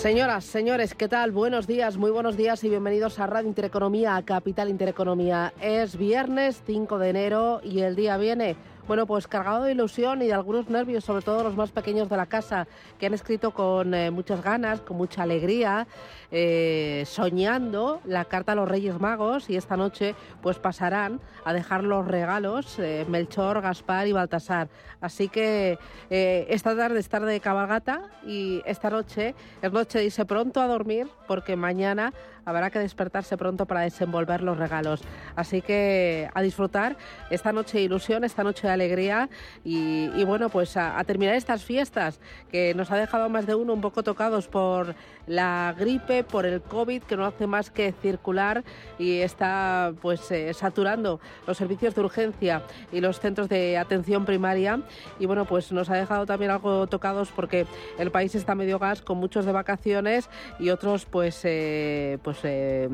Señoras, señores, ¿qué tal? Buenos días, muy buenos días y bienvenidos a Radio Intereconomía, a Capital Intereconomía. Es viernes 5 de enero y el día viene bueno, pues cargado de ilusión y de algunos nervios, sobre todo los más pequeños de la casa, que han escrito con eh, muchas ganas, con mucha alegría, eh, soñando la carta a los Reyes Magos y esta noche pues pasarán a dejar los regalos eh, Melchor, Gaspar y Baltasar. Así que esta tarde es tarde de cabalgata y esta noche es noche de irse pronto a dormir porque mañana habrá que despertarse pronto para desenvolver los regalos. Así que a disfrutar esta noche de ilusión, esta noche de alegría y, bueno, pues a, terminar estas fiestas que nos ha dejado más de uno un poco tocados por la gripe, por el COVID que no hace más que circular y está pues eh, saturando los servicios de urgencia y los centros de atención primaria y bueno, pues nos ha dejado también algo tocados porque el país está medio gas con muchos de vacaciones y otros pues eh, pues pues, eh,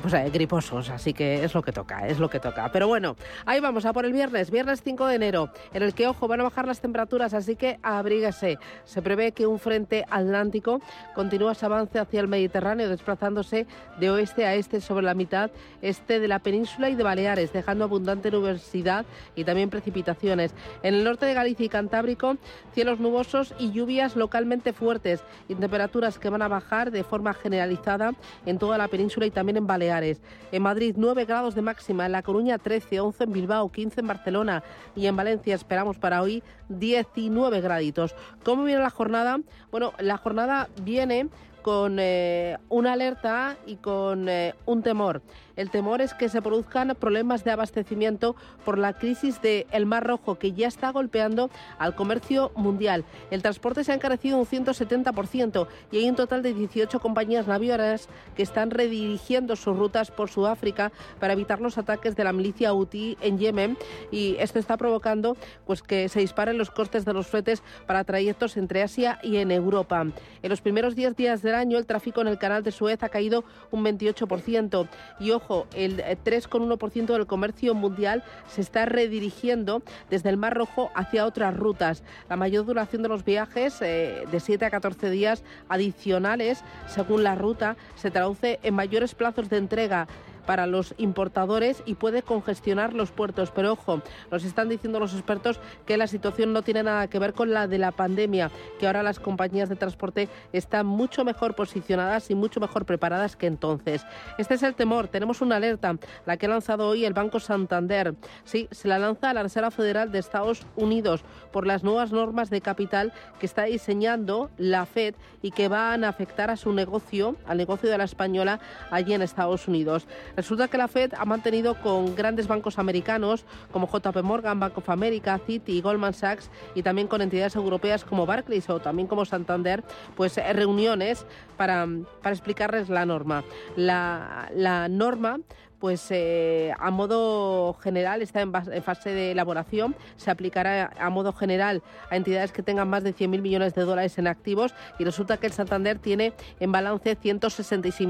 pues eh, griposos, así que es lo que toca, es lo que toca. Pero bueno, ahí vamos a por el viernes, viernes 5 de enero, en el que, ojo, van a bajar las temperaturas, así que abríguese. Se prevé que un frente atlántico continúa su avance hacia el Mediterráneo, desplazándose de oeste a este sobre la mitad este de la península y de Baleares, dejando abundante nubosidad y también precipitaciones. En el norte de Galicia y Cantábrico, cielos nubosos y lluvias localmente fuertes y temperaturas que van a bajar de forma generalizada en toda la península y también en Baleares. En Madrid 9 grados de máxima, en La Coruña 13, 11 en Bilbao, 15 en Barcelona y en Valencia esperamos para hoy 19 graditos. ¿Cómo viene la jornada? Bueno, la jornada viene con eh, una alerta y con eh, un temor. El temor es que se produzcan problemas de abastecimiento por la crisis del el Mar Rojo, que ya está golpeando al comercio mundial. El transporte se ha encarecido un 170% y hay un total de 18 compañías navieras que están redirigiendo sus rutas por Sudáfrica para evitar los ataques de la milicia Houthi en Yemen y esto está provocando pues que se disparen los costes de los fletes para trayectos entre Asia y en Europa. En los primeros 10 días del año el tráfico en el canal de Suez ha caído un 28% y ojo, el 3,1% del comercio mundial se está redirigiendo desde el Mar Rojo hacia otras rutas. La mayor duración de los viajes, eh, de 7 a 14 días adicionales, según la ruta, se traduce en mayores plazos de entrega para los importadores y puede congestionar los puertos. Pero ojo, nos están diciendo los expertos que la situación no tiene nada que ver con la de la pandemia, que ahora las compañías de transporte están mucho mejor posicionadas y mucho mejor preparadas que entonces. Este es el temor. Tenemos una alerta, la que ha lanzado hoy el Banco Santander. Sí, se la lanza a la Reserva Federal de Estados Unidos por las nuevas normas de capital que está diseñando la Fed y que van a afectar a su negocio, al negocio de la española allí en Estados Unidos. Resulta que la Fed ha mantenido con grandes bancos americanos como JP Morgan, Bank of America, Citi, Goldman Sachs y también con entidades europeas como Barclays o también como Santander, pues eh, reuniones para, para explicarles la norma. La, la norma pues eh, a modo general está en, fase de elaboración, se aplicará a modo general a entidades que tengan más de 100.000 millones de dólares en activos y resulta que el Santander tiene en balance 166.000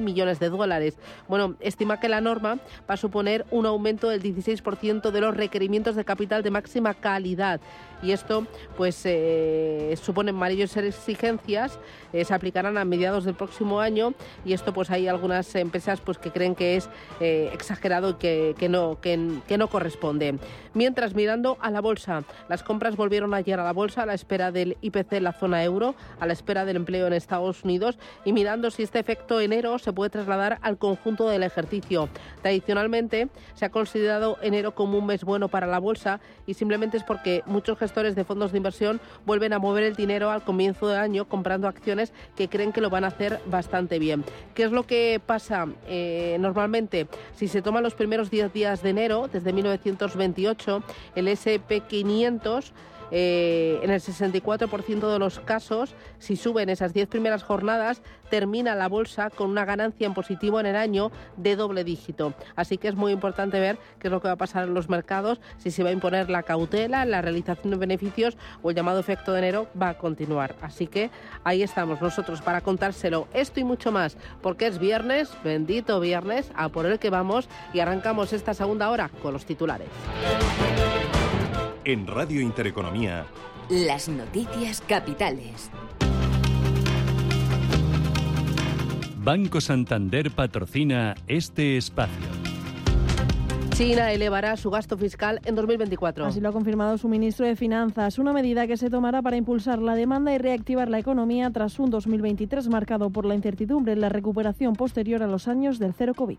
millones de dólares. Bueno, estima que la norma va a suponer un aumento del 16% de los requerimientos de capital de máxima calidad y esto pues eh, supone mayores exigencias, eh, se aplicarán a mediados del próximo año y esto pues hay algunas empresas pues que creen que es eh, exagerado y que, no, que, no corresponde. Mientras, mirando a la bolsa, las compras volvieron ayer a la bolsa a la espera del IPC en la zona euro, a la espera del empleo en Estados Unidos y mirando si este efecto enero se puede trasladar al conjunto del ejercicio. Tradicionalmente se ha considerado enero como un mes bueno para la bolsa y simplemente es porque muchos gestores de fondos de inversión vuelven a mover el dinero al comienzo del año comprando acciones que creen que lo van a hacer bastante bien. ¿Qué es lo que pasa eh, normalmente? Si se toman los primeros 10 días de enero, desde 1928, el SP500 eh, en el 64% de los casos, si suben esas 10 primeras jornadas, termina la bolsa con una ganancia en positivo en el año de doble dígito. Así que es muy importante ver qué es lo que va a pasar en los mercados, si se va a imponer la cautela, la realización de beneficios o el llamado efecto de enero va a continuar. Así que ahí estamos nosotros para contárselo esto y mucho más, porque es viernes, bendito viernes, a por el que vamos y arrancamos esta segunda hora con los titulares. En Radio Intereconomía. Las noticias capitales. Banco Santander patrocina este espacio. China elevará su gasto fiscal en 2024. Así lo ha confirmado su ministro de Finanzas, una medida que se tomará para impulsar la demanda y reactivar la economía tras un 2023 marcado por la incertidumbre en la recuperación posterior a los años del cero COVID.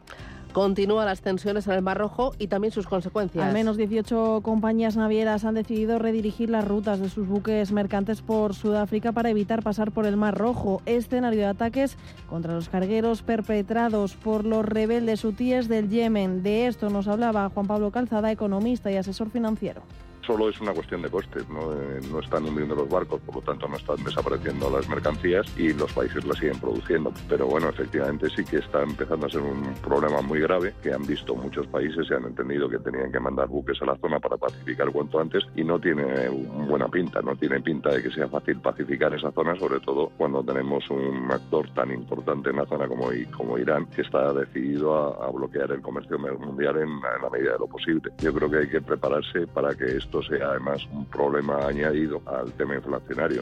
Continúan las tensiones en el Mar Rojo y también sus consecuencias. Al menos 18 compañías navieras han decidido redirigir las rutas de sus buques mercantes por Sudáfrica para evitar pasar por el Mar Rojo, escenario de ataques contra los cargueros perpetrados por los rebeldes hutíes del Yemen. De esto nos hablaba Juan Pablo Calzada, economista y asesor financiero solo es una cuestión de costes, ¿no? Eh, no están hundiendo los barcos, por lo tanto no están desapareciendo las mercancías y los países las siguen produciendo. Pero bueno, efectivamente sí que está empezando a ser un problema muy grave que han visto muchos países y han entendido que tenían que mandar buques a la zona para pacificar cuanto antes y no tiene buena pinta, no tiene pinta de que sea fácil pacificar esa zona, sobre todo cuando tenemos un actor tan importante en la zona como, como Irán que está decidido a, bloquear el comercio mundial en, en la medida de lo posible. Yo creo que hay que prepararse para que esto sea además un problema añadido al tema inflacionario.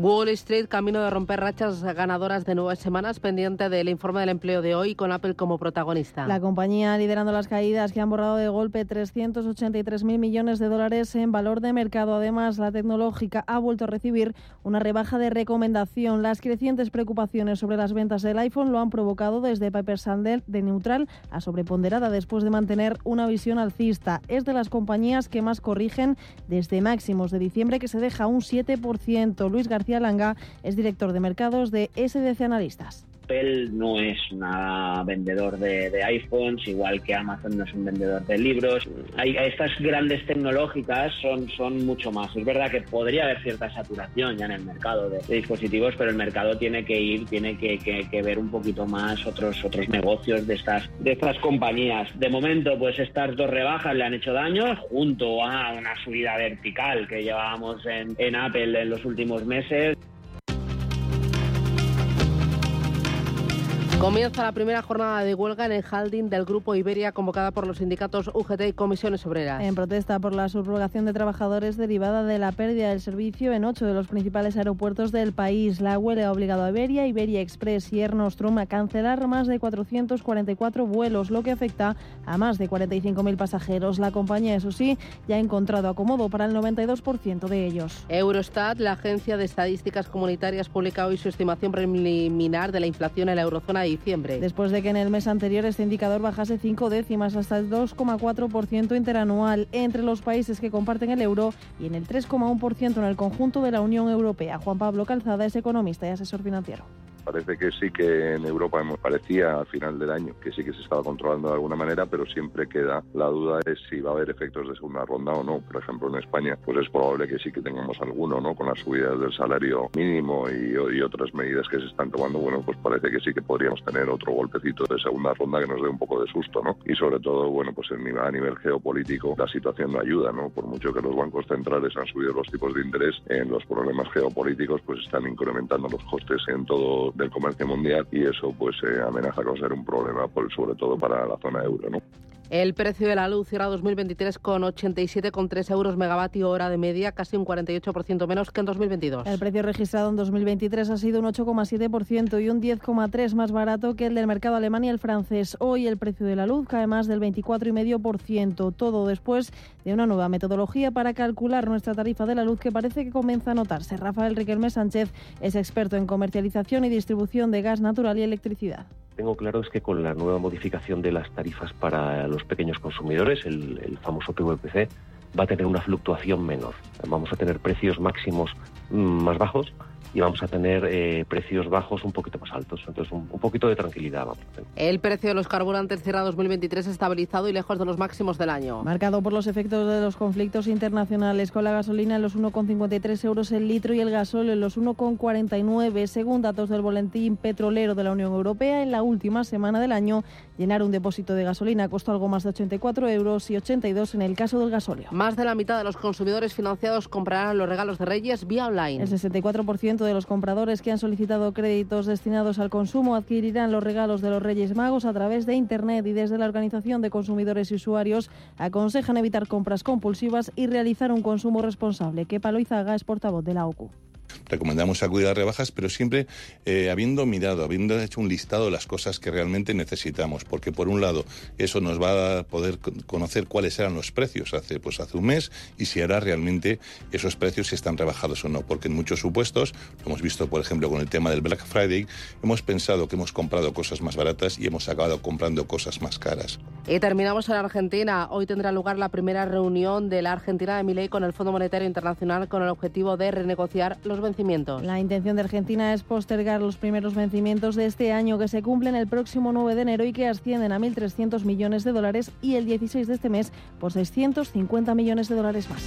Wall Street camino de romper rachas ganadoras de nueve semanas pendiente del informe del empleo de hoy con Apple como protagonista. La compañía liderando las caídas que han borrado de golpe 383.000 millones de dólares en valor de mercado. Además, la tecnológica ha vuelto a recibir una rebaja de recomendación. Las crecientes preocupaciones sobre las ventas del iPhone lo han provocado desde Piper Sandler de neutral a sobreponderada después de mantener una visión alcista. Es de las compañías que más corrigen desde máximos de diciembre que se deja un 7%. Luis García Langa es director de mercados de SDC Analistas. Apple no es un vendedor de, iPhones, igual que Amazon no es un vendedor de libros. Estas grandes tecnológicas son, mucho más. Es verdad que podría haber cierta saturación ya en el mercado de, dispositivos, pero el mercado tiene que ir, tiene que, ver un poquito más otros, negocios de estas, compañías. De momento, pues estas dos rebajas le han hecho daño junto a una subida vertical que llevábamos en Apple en los últimos meses. Comienza la primera jornada de huelga en el holding del Grupo Iberia convocada por los sindicatos UGT y comisiones obreras. En protesta por la subrogación de trabajadores derivada de la pérdida del servicio en ocho de los principales aeropuertos del país. La huelga ha obligado a Iberia, Iberia Express y Air Nostrum a cancelar más de 444 vuelos, lo que afecta a más de 45.000 pasajeros. La compañía, eso sí, ya ha encontrado acomodo para el 92% de ellos. Eurostat, la agencia de estadísticas comunitarias, publica hoy su estimación preliminar de la inflación en la eurozona diciembre. Después de que en el mes anterior este indicador bajase cinco décimas hasta el 2,4% interanual entre los países que comparten el euro y en el 3,1% en el conjunto de la Unión Europea. Juan Pablo Calzada es economista y asesor financiero. Parece que sí que en Europa parecía al final del año que sí que se estaba controlando de alguna manera, pero siempre queda la duda de si va a haber efectos de segunda ronda o no. Por ejemplo, en España, pues es probable que sí que tengamos alguno, ¿no? Con las subidas del salario mínimo y, y otras medidas que se están tomando, bueno, pues parece que sí que podríamos tener otro golpecito de segunda ronda que nos dé un poco de susto, ¿no? Y sobre todo, bueno, pues a nivel geopolítico la situación no ayuda, ¿no? Por mucho que los bancos centrales han subido los tipos de interés, en los problemas geopolíticos pues están incrementando los costes en todo del comercio mundial y eso pues eh, amenaza con ser un problema, por, sobre todo para la zona euro. ¿no? El precio de la luz cierra 2023 con 87,3 euros megavatio hora de media, casi un 48% menos que en 2022. El precio registrado en 2023 ha sido un 8,7% y un 10,3% más barato que el del mercado alemán y el francés. Hoy el precio de la luz cae más del 24,5%, todo después de una nueva metodología para calcular nuestra tarifa de la luz que parece que comienza a notarse. Rafael Riquelme Sánchez es experto en comercialización y distribución de gas natural y electricidad tengo claro es que con la nueva modificación de las tarifas para los pequeños consumidores, el, famoso PVPC, va a tener una fluctuación menor. Vamos a tener precios máximos mm, más bajos y vamos a tener eh, precios bajos un poquito más altos. Entonces, un, poquito de tranquilidad vamos a tener. El precio de los carburantes cierra 2023 estabilizado y lejos de los máximos del año. Marcado por los efectos de los conflictos internacionales, con la gasolina en los 1,53 euros el litro y el gasol en los 1,49. Según datos del boletín petrolero de la Unión Europea, en la última semana del año, llenar un depósito de gasolina costó algo más de 84 euros y 82 en el caso del gasóleo. Más de la mitad de los consumidores financiados comprarán los regalos de Reyes vía online. El 64% de los compradores que han solicitado créditos destinados al consumo adquirirán los regalos de los Reyes Magos a través de Internet y desde la Organización de Consumidores y Usuarios aconsejan evitar compras compulsivas y realizar un consumo responsable. Que Paloizaga es portavoz de la OCU recomendamos acudir a rebajas, pero siempre eh, habiendo mirado, habiendo hecho un listado de las cosas que realmente necesitamos, porque por un lado eso nos va a poder conocer cuáles eran los precios hace pues hace un mes y si ahora realmente esos precios están rebajados o no, porque en muchos supuestos, lo hemos visto por ejemplo con el tema del Black Friday, hemos pensado que hemos comprado cosas más baratas y hemos acabado comprando cosas más caras. Y terminamos en Argentina. Hoy tendrá lugar la primera reunión de la Argentina de Milei con el Fondo Monetario Internacional con el objetivo de renegociar los vencimientos la intención de Argentina es postergar los primeros vencimientos de este año que se cumplen el próximo 9 de enero y que ascienden a 1.300 millones de dólares y el 16 de este mes por 650 millones de dólares más.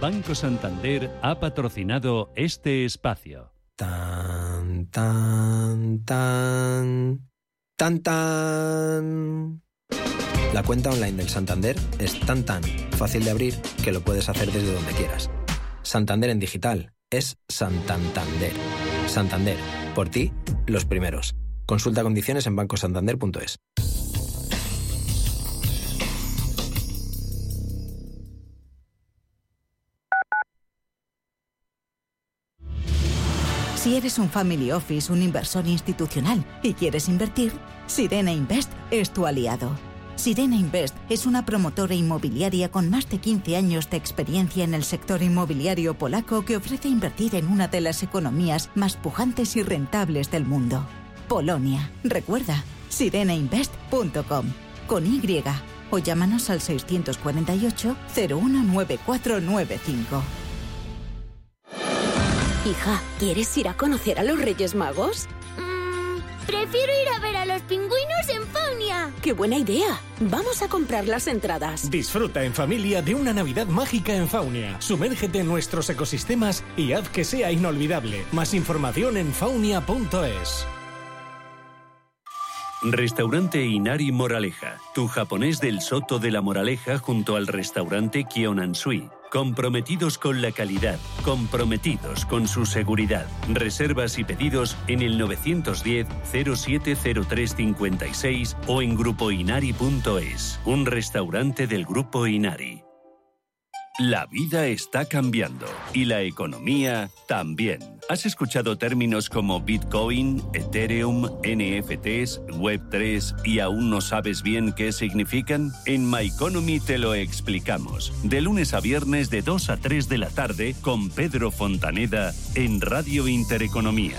Banco Santander ha patrocinado este espacio. Tan, tan, tan, tan, tan. La cuenta online del Santander es tan tan fácil de abrir que lo puedes hacer desde donde quieras. Santander en digital es Santander. Santander, por ti, los primeros. Consulta condiciones en bancosantander.es. Si eres un family office, un inversor institucional y quieres invertir, Sirena Invest es tu aliado Sirena Invest es una promotora inmobiliaria con más de 15 años de experiencia en el sector inmobiliario polaco que ofrece invertir en una de las economías más pujantes y rentables del mundo. Polonia. Recuerda, sirenainvest.com. Con Y. O llámanos al 648 019495. Hija, ¿quieres ir a conocer a los Reyes Magos? Prefiero ir a ver a los pingüinos en Faunia. ¡Qué buena idea! Vamos a comprar las entradas. Disfruta en familia de una Navidad mágica en Faunia. Sumérgete en nuestros ecosistemas y haz que sea inolvidable. Más información en faunia.es. Restaurante Inari Moraleja, tu japonés del Soto de la Moraleja junto al restaurante Kionansui. Comprometidos con la calidad, comprometidos con su seguridad. Reservas y pedidos en el 910 070356 o en grupoinari.es, un restaurante del Grupo Inari. La vida está cambiando y la economía también. ¿Has escuchado términos como Bitcoin, Ethereum, NFTs, Web3 y aún no sabes bien qué significan? En My Economy te lo explicamos. De lunes a viernes de 2 a 3 de la tarde con Pedro Fontaneda en Radio Intereconomía.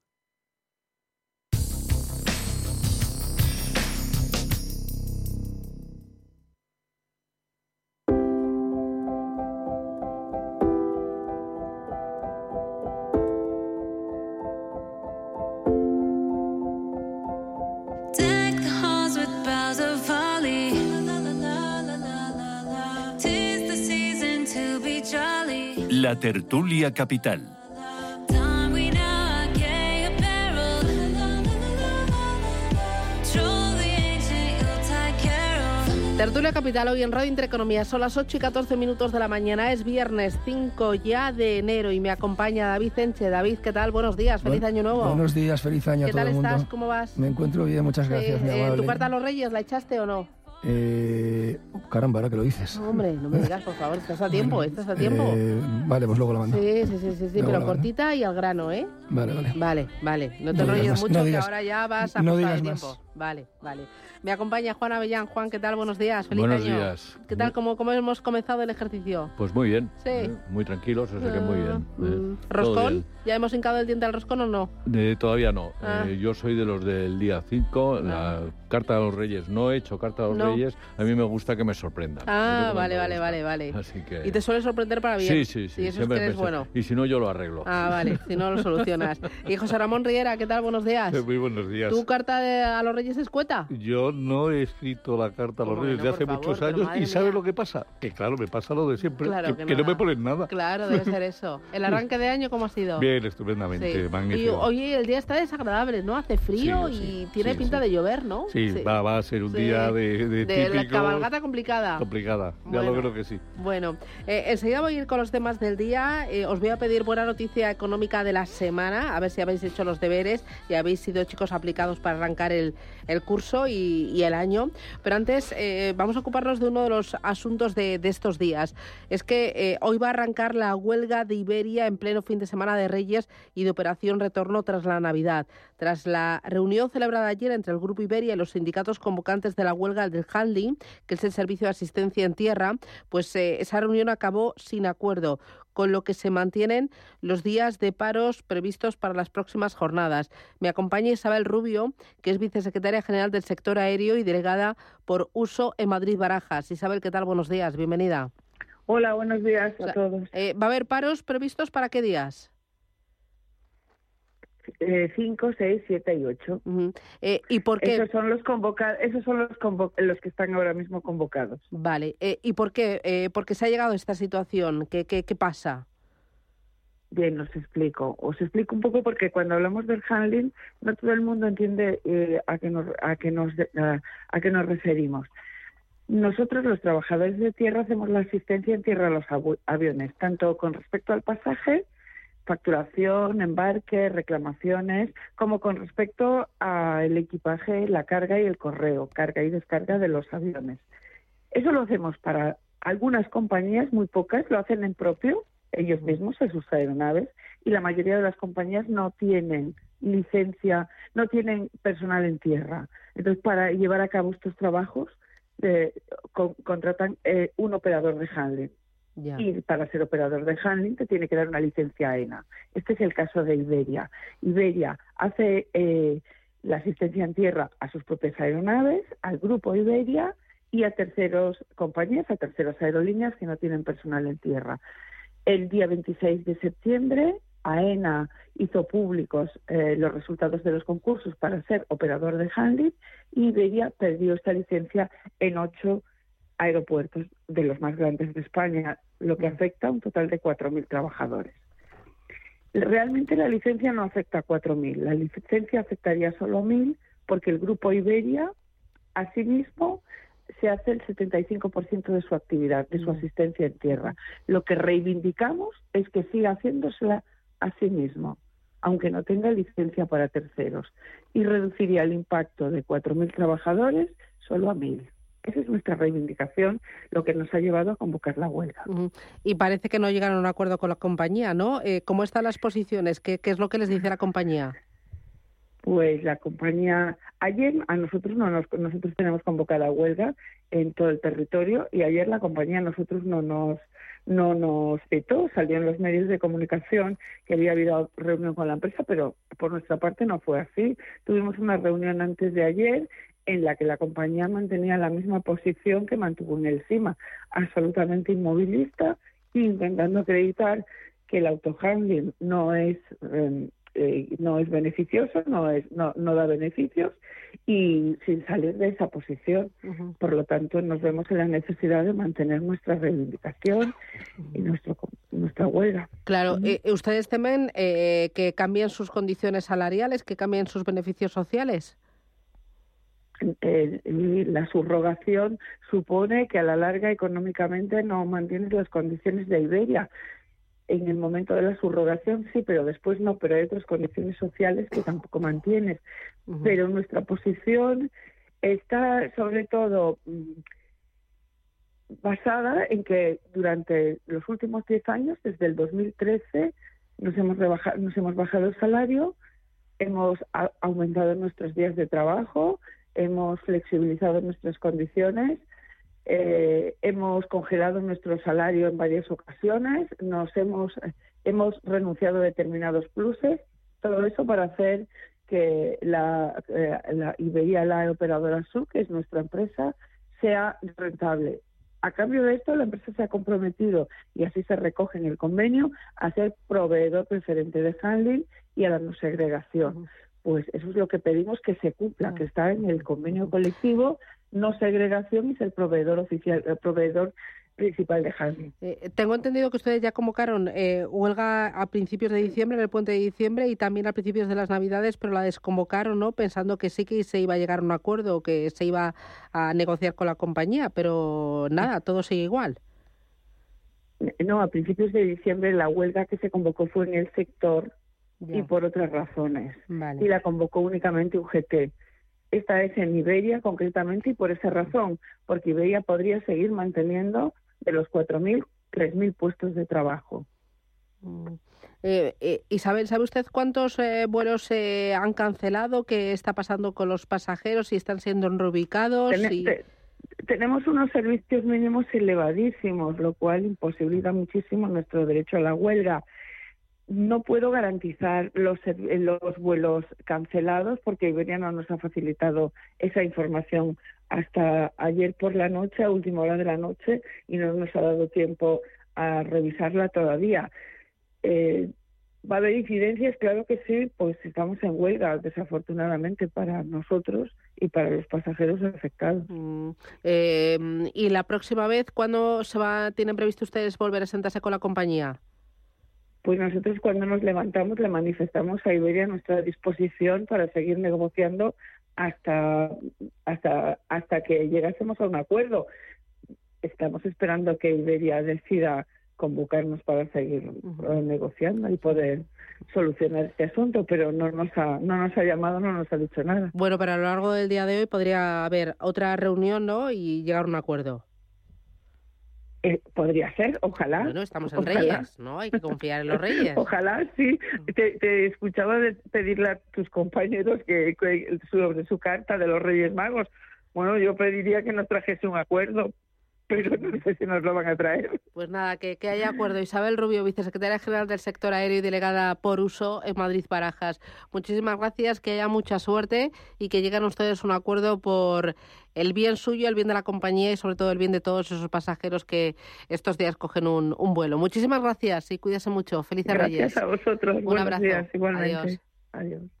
La tertulia capital. Tertulia Capital hoy en Radio Intereconomía. Son las 8 y 14 minutos de la mañana. Es viernes 5 ya de enero y me acompaña David Enche. David, ¿qué tal? Buenos días. Feliz año nuevo. Buenos días, feliz año a todo el mundo. ¿Qué tal estás? ¿Cómo vas? Me encuentro bien, muchas gracias. Eh, ¿Tu carta a los Reyes la echaste o no? Eh, caramba, ahora que lo dices. Hombre, no me digas, por favor, estás a tiempo, estás a tiempo. Eh, vale, pues luego la mando. Sí, sí, sí, sí, sí pero cortita y al grano, ¿eh? Vale, vale. Vale, vale. No te enrolles mucho, que ahora ya vas a no pasar el tiempo. Vale, vale. Me acompaña Juan Avellán. Juan, ¿qué tal? Buenos días. Feliz Buenos año. días. ¿Qué tal? ¿Cómo, ¿Cómo hemos comenzado el ejercicio? Pues muy bien. Sí. Eh, Muy tranquilos, o sea que muy bien. Mm, Eh, todo ¿Roscón? bien. ¿Ya hemos hincado el diente al roscón o no? Eh, todavía no. Ah. Eh, yo soy de los del día 5. La carta a los reyes no he hecho carta a los No. reyes. A mí me gusta que me sorprendan. Ah, Es vale, vale, vale, vale. Así que... ¿Y te suele sorprender para bien? Sí, sí, sí. Y eso es que eres bueno. Y si no, yo lo arreglo. Ah, vale, si no lo solucionas. Y José Ramón Riera, ¿qué tal? Buenos días. Muy buenos días. ¿Tu carta de- a los Reyes escueta? Yo no he escrito la carta a los Bueno, reyes de hace favor, muchos años y ¿sabes lo que pasa? Que claro, me pasa lo de siempre, Claro que, que que no me ponen nada. Claro, debe ser eso. ¿El arranque de año cómo ha sido? Bien, estupendamente, Sí. Y magnífico. oye, el día está desagradable, ¿no? Hace frío y tiene sí, pinta sí. de llover, ¿no? Sí, Va, va a ser un Sí. día de, de, De la cabalgata complicada. complicada. Ya Bueno. lo creo que sí. Bueno, eh, enseguida voy a ir con los temas del día. Eh, os voy a pedir buena noticia económica de la semana, a ver si habéis hecho los deberes y habéis sido chicos aplicados para arrancar el, el curso y, y el año. Pero antes eh, vamos a ocuparnos de uno de los asuntos de, de estos días. Es que eh, hoy va a arrancar la huelga de Iberia en pleno fin de semana de Reyes y de Operación Retorno tras la Navidad. Tras la reunión celebrada ayer entre el Grupo Iberia y los sindicatos convocantes de la huelga del handling, que es el servicio de asistencia en tierra, pues eh, esa reunión acabó sin acuerdo con lo que se mantienen los días de paros previstos para las próximas jornadas. Me acompaña Isabel Rubio, que es vicesecretaria general del sector aéreo y delegada por uso en Madrid Barajas. Isabel, ¿qué tal? Buenos días, bienvenida. Hola, buenos días a O sea, todos. eh, ¿Va a haber paros previstos para qué días? 5, 6, 7 y 8. Eh, ¿Y por qué? Esos son los convocados, esos son los, convo- los que están ahora mismo convocados. Vale. eh, ¿Y por qué? Eh, porque se ha llegado a esta situación. ¿Qué, qué, qué pasa? Bien, os explico. Os explico un poco porque cuando hablamos del handling, no todo el mundo entiende eh, a qué nos a qué nos a, a qué nos referimos. Nosotros, los trabajadores de tierra, hacemos la asistencia en tierra a los aviones, tanto con respecto al pasaje, facturación, embarque, reclamaciones, como con respecto al equipaje, la carga y el correo, carga y descarga de los aviones. Eso lo hacemos para algunas compañías, muy pocas, lo hacen en propio, ellos mismos, en sus aeronaves, y la mayoría de las compañías no tienen licencia, no tienen personal en tierra. Entonces, para llevar a cabo estos trabajos, eh, con- contratan eh, un operador de handling. Y para ser operador de handling te tiene que dar una licencia AENA. Este es el caso de Iberia. Iberia hace eh, la asistencia en tierra a sus propias aeronaves, al grupo Iberia y a terceros compañías, a terceras aerolíneas que no tienen personal en tierra. El día 26 de septiembre, AENA hizo públicos eh, los resultados de los concursos para ser operador de handling y Iberia perdió esta licencia en ocho aeropuertos de los más grandes de España, lo que afecta a un total de 4.000 trabajadores. Realmente la licencia no afecta a 4.000, la licencia afectaría solo a 1.000 porque el grupo Iberia, asimismo, se hace el 75% de su actividad, de su asistencia en tierra. Lo que reivindicamos es que siga haciéndosela a sí mismo, aunque no tenga licencia para terceros, y reduciría el impacto de 4.000 trabajadores solo a 1.000. Esa es nuestra reivindicación, lo que nos ha llevado a convocar la huelga. Y parece que no llegaron a un acuerdo con la compañía, ¿no? Eh, ¿Cómo están las posiciones? ¿Qué, ¿Qué es lo que les dice la compañía? Pues la compañía, ayer a nosotros no nos, nosotros tenemos convocada huelga en todo el territorio y ayer la compañía a nosotros no nos no nos citó, salió en los medios de comunicación que había habido reunión con la empresa, pero por nuestra parte no fue así. Tuvimos una reunión antes de ayer en la que la compañía mantenía la misma posición que mantuvo en el CIMA, absolutamente inmovilista, intentando acreditar que el autohandling no es eh, eh, no es beneficioso, no es no, no da beneficios y sin salir de esa posición. Por lo tanto, nos vemos en la necesidad de mantener nuestra reivindicación y nuestro, nuestra huelga. Claro, eh, ¿ustedes temen eh, que cambien sus condiciones salariales, que cambien sus beneficios sociales? Eh, y la subrogación supone que a la larga económicamente no mantienes las condiciones de Iberia. En el momento de la subrogación sí, pero después no, pero hay otras condiciones sociales que tampoco mantienes. Pero nuestra posición está sobre todo mm, basada en que durante los últimos 10 años, desde el 2013, nos hemos, rebajado, nos hemos bajado el salario, hemos aumentado nuestros días de trabajo, hemos flexibilizado nuestras condiciones, eh, hemos congelado nuestro salario en varias ocasiones, nos hemos, hemos renunciado a determinados pluses, todo eso para hacer que la, eh, la la operadora SUC, que es nuestra empresa, sea rentable. A cambio de esto, la empresa se ha comprometido, y así se recoge en el convenio, a ser proveedor preferente de handling y a la no segregación. Pues eso es lo que pedimos que se cumpla, que está en el convenio colectivo, no segregación y ser proveedor oficial, el proveedor principal de handling. Eh, tengo entendido que ustedes ya convocaron eh, huelga a principios de diciembre, en el puente de diciembre, y también a principios de las Navidades, pero la desconvocaron, ¿no? Pensando que sí que se iba a llegar a un acuerdo, que se iba a negociar con la compañía, pero nada, todo sigue igual. No, a principios de diciembre la huelga que se convocó fue en el sector y por otras razones. Vale. Y la convocó únicamente UGT. Esta es en Iberia concretamente y por esa razón, porque Iberia podría seguir manteniendo de los 4.000, 3.000 puestos de trabajo. Eh, eh, Isabel, ¿sabe usted cuántos eh, vuelos se han cancelado? ¿Qué está pasando con los pasajeros? ¿Si están siendo reubicados? Te- tenemos unos servicios mínimos elevadísimos, lo cual imposibilita muchísimo nuestro derecho a la huelga. No puedo garantizar los, eh, los vuelos cancelados porque Iberia no nos ha facilitado esa información hasta ayer por la noche, a última hora de la noche, y no nos ha dado tiempo a revisarla todavía. Eh, ¿Va a haber incidencias? Claro que sí, pues estamos en huelga, desafortunadamente para nosotros y para los pasajeros afectados. Eh, ¿Y la próxima vez cuándo se va, tienen previsto ustedes volver a sentarse con la compañía? Pues nosotros cuando nos levantamos le manifestamos a Iberia nuestra disposición para seguir negociando hasta hasta hasta que llegásemos a un acuerdo. Estamos esperando que Iberia decida convocarnos para seguir eh, negociando y poder solucionar este asunto, pero no nos ha no nos ha llamado, no nos ha dicho nada. Bueno, pero a lo largo del día de hoy podría haber otra reunión, ¿no? Y llegar a un acuerdo. Eh, podría ser, ojalá. Bueno, estamos en Ojalá. Reyes, ¿no? Hay que confiar en los Reyes. Ojalá, sí. Te, te escuchaba de pedirle a tus compañeros que, que sobre su carta de los Reyes Magos. Bueno, yo pediría que nos trajese un acuerdo, pero no sé si nos lo van a traer. Pues nada, que, que haya acuerdo. Isabel Rubio, vicesecretaria general del sector aéreo y delegada por uso en Madrid Barajas. Muchísimas gracias, que haya mucha suerte y que lleguen ustedes a un acuerdo por el bien suyo, el bien de la compañía y sobre todo el bien de todos esos pasajeros que estos días cogen un, un vuelo. Muchísimas gracias y cuídese mucho. Felices Gracias Reyes. a vosotros. Un Buenos abrazo. días, igualmente. Adiós. Adiós.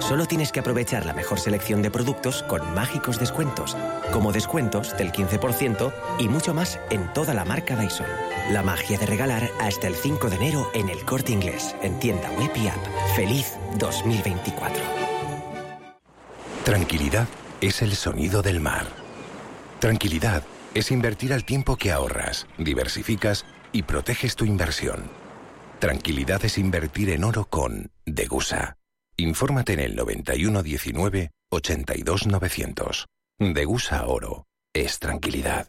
Solo tienes que aprovechar la mejor selección de productos con mágicos descuentos, como descuentos del 15% y mucho más en toda la marca Dyson. La magia de regalar hasta el 5 de enero en el corte inglés, en tienda web app. ¡Feliz 2024! Tranquilidad es el sonido del mar. Tranquilidad es invertir al tiempo que ahorras, diversificas y proteges tu inversión. Tranquilidad es invertir en oro con Degusa. Infórmate en el 9119 82900. Degusa Oro es tranquilidad.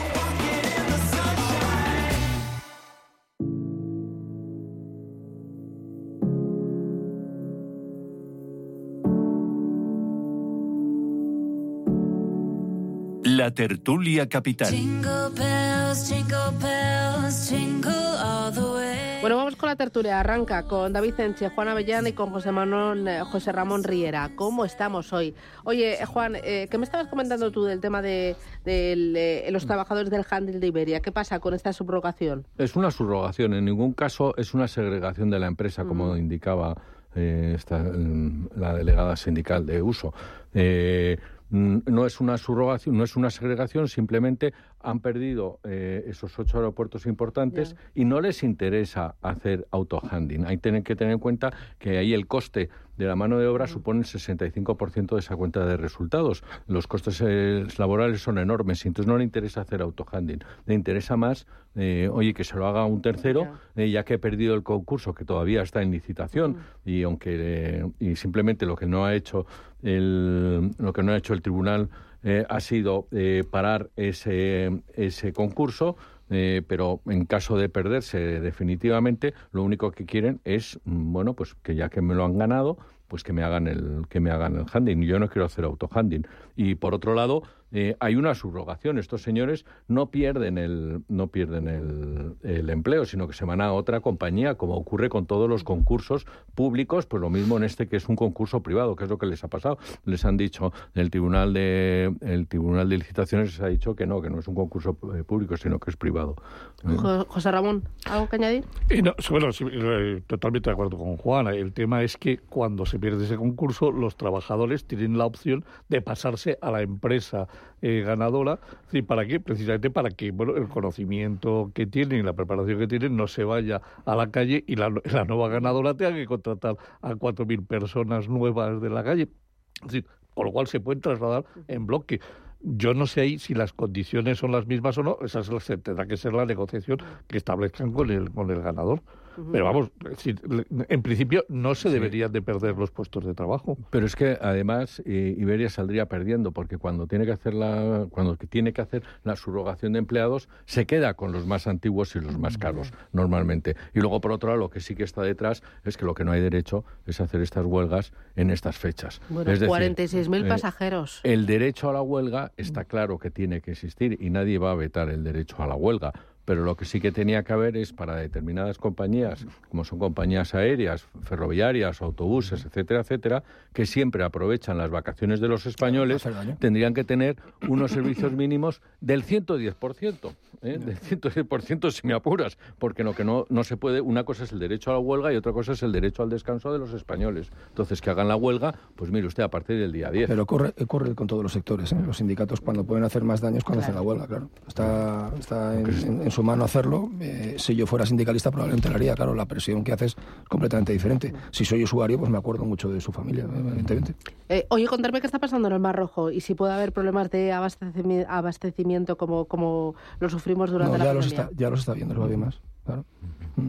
La tertulia capital. Bueno, vamos con la tertulia. Arranca con David Enche, Juan Avellana y con José, Manuel, eh, José Ramón Riera. ¿Cómo estamos hoy? Oye, eh, Juan, eh, ¿qué me estabas comentando tú del tema de, eh, los trabajadores del handel de Iberia? ¿Qué pasa con esta subrogación? Es una subrogación, en ningún caso es una segregación de la empresa, como Mm. indicaba eh, esta, mm, la delegada sindical de uso. Eh, no es una subrogación, no es una segregación, simplemente han perdido eh, esos ocho aeropuertos importantes y no les interesa hacer autohandling. Hay tener que tener en cuenta que ahí el coste de la mano de obra supone el 65% de esa cuenta de resultados. Los costes eh, laborales son enormes y entonces no le interesa hacer autohandling. Le interesa más, eh, oye, que se lo haga un tercero, eh, ya que he perdido el concurso, que todavía está en licitación y aunque eh, y simplemente lo que no ha hecho el, lo que no ha hecho el tribunal eh, ha sido eh, parar ese, ese concurso, eh, pero en caso de perderse definitivamente, lo único que quieren es, mm, bueno, pues que ya que me lo han ganado, pues que me hagan el que me hagan el handling. Yo no quiero hacer autohandling. Y por otro lado, eh, hay una subrogación. Estos señores no pierden el no pierden el, el empleo, sino que se van a otra compañía, como ocurre con todos los concursos públicos. Pues lo mismo en este que es un concurso privado, que es lo que les ha pasado. Les han dicho el tribunal de el tribunal de licitaciones les ha dicho que no, que no es un concurso eh, público, sino que es privado. Eh, Jo- José Ramón, ¿algo que añadir? Y no, sí, bueno, sí, eh, totalmente de acuerdo con Juana. El tema es que cuando se pierde ese concurso, los trabajadores tienen la opción de pasarse a la empresa eh, ganadora. Sí, ¿Para qué? Precisamente para que bueno, el conocimiento que tienen y la preparación que tienen no se vaya a la calle y la, la nueva ganadora tenga que contratar a 4.000 personas nuevas de la calle. Con lo cual se pueden trasladar en bloque. Yo no sé ahí si las condiciones son las mismas o no, esa es tendrá que ser la negociación que establezcan con el, con el ganador. Pero vamos, es decir, le- en principio no se deberían de perder los puestos de trabajo. Pero es que además eh, Iberia saldría perdiendo porque cuando tiene que hacer la cuando que tiene que hacer la subrogación de empleados se queda con los más antiguos y los más caros normalmente. Y luego por otro lado lo que sí que está detrás es que lo que no hay derecho es hacer estas huelgas en estas fechas. Bueno, Es decir, 46.000 eh, pasajeros. el derecho a la huelga está claro que tiene que existir y nadie va a vetar el derecho a la huelga. Pero lo que sí que tenía que haber es para determinadas compañías, como son compañías aéreas, ferroviarias, autobuses, etcétera, etcétera, que siempre aprovechan las vacaciones de los españoles, tendrían que tener unos servicios mínimos del 110%, ¿eh? del 110% si me apuras, porque lo que no, no se puede, una cosa es el derecho a la huelga y otra cosa es el derecho al descanso de los españoles. Entonces, que hagan la huelga, pues mire usted, a partir del día 10. Pero ocurre, ocurre con todos los sectores. ¿eh? Los sindicatos cuando pueden hacer más daños cuando hacen la huelga, claro. Está, está en, en- en su mano hacerlo. Eh, si yo fuera sindicalista probablemente lo haría. Claro, la presión que hace es completamente diferente. Si soy usuario, pues me acuerdo mucho de su familia, evidentemente. Eh, oye, contarme qué está pasando en el Mar Rojo y si puede haber problemas de abastecimi- abastecimiento como, como lo sufrimos durante No, la ya, los pandemia. está, ya los está viendo, los va a ver más. Claro. Mm.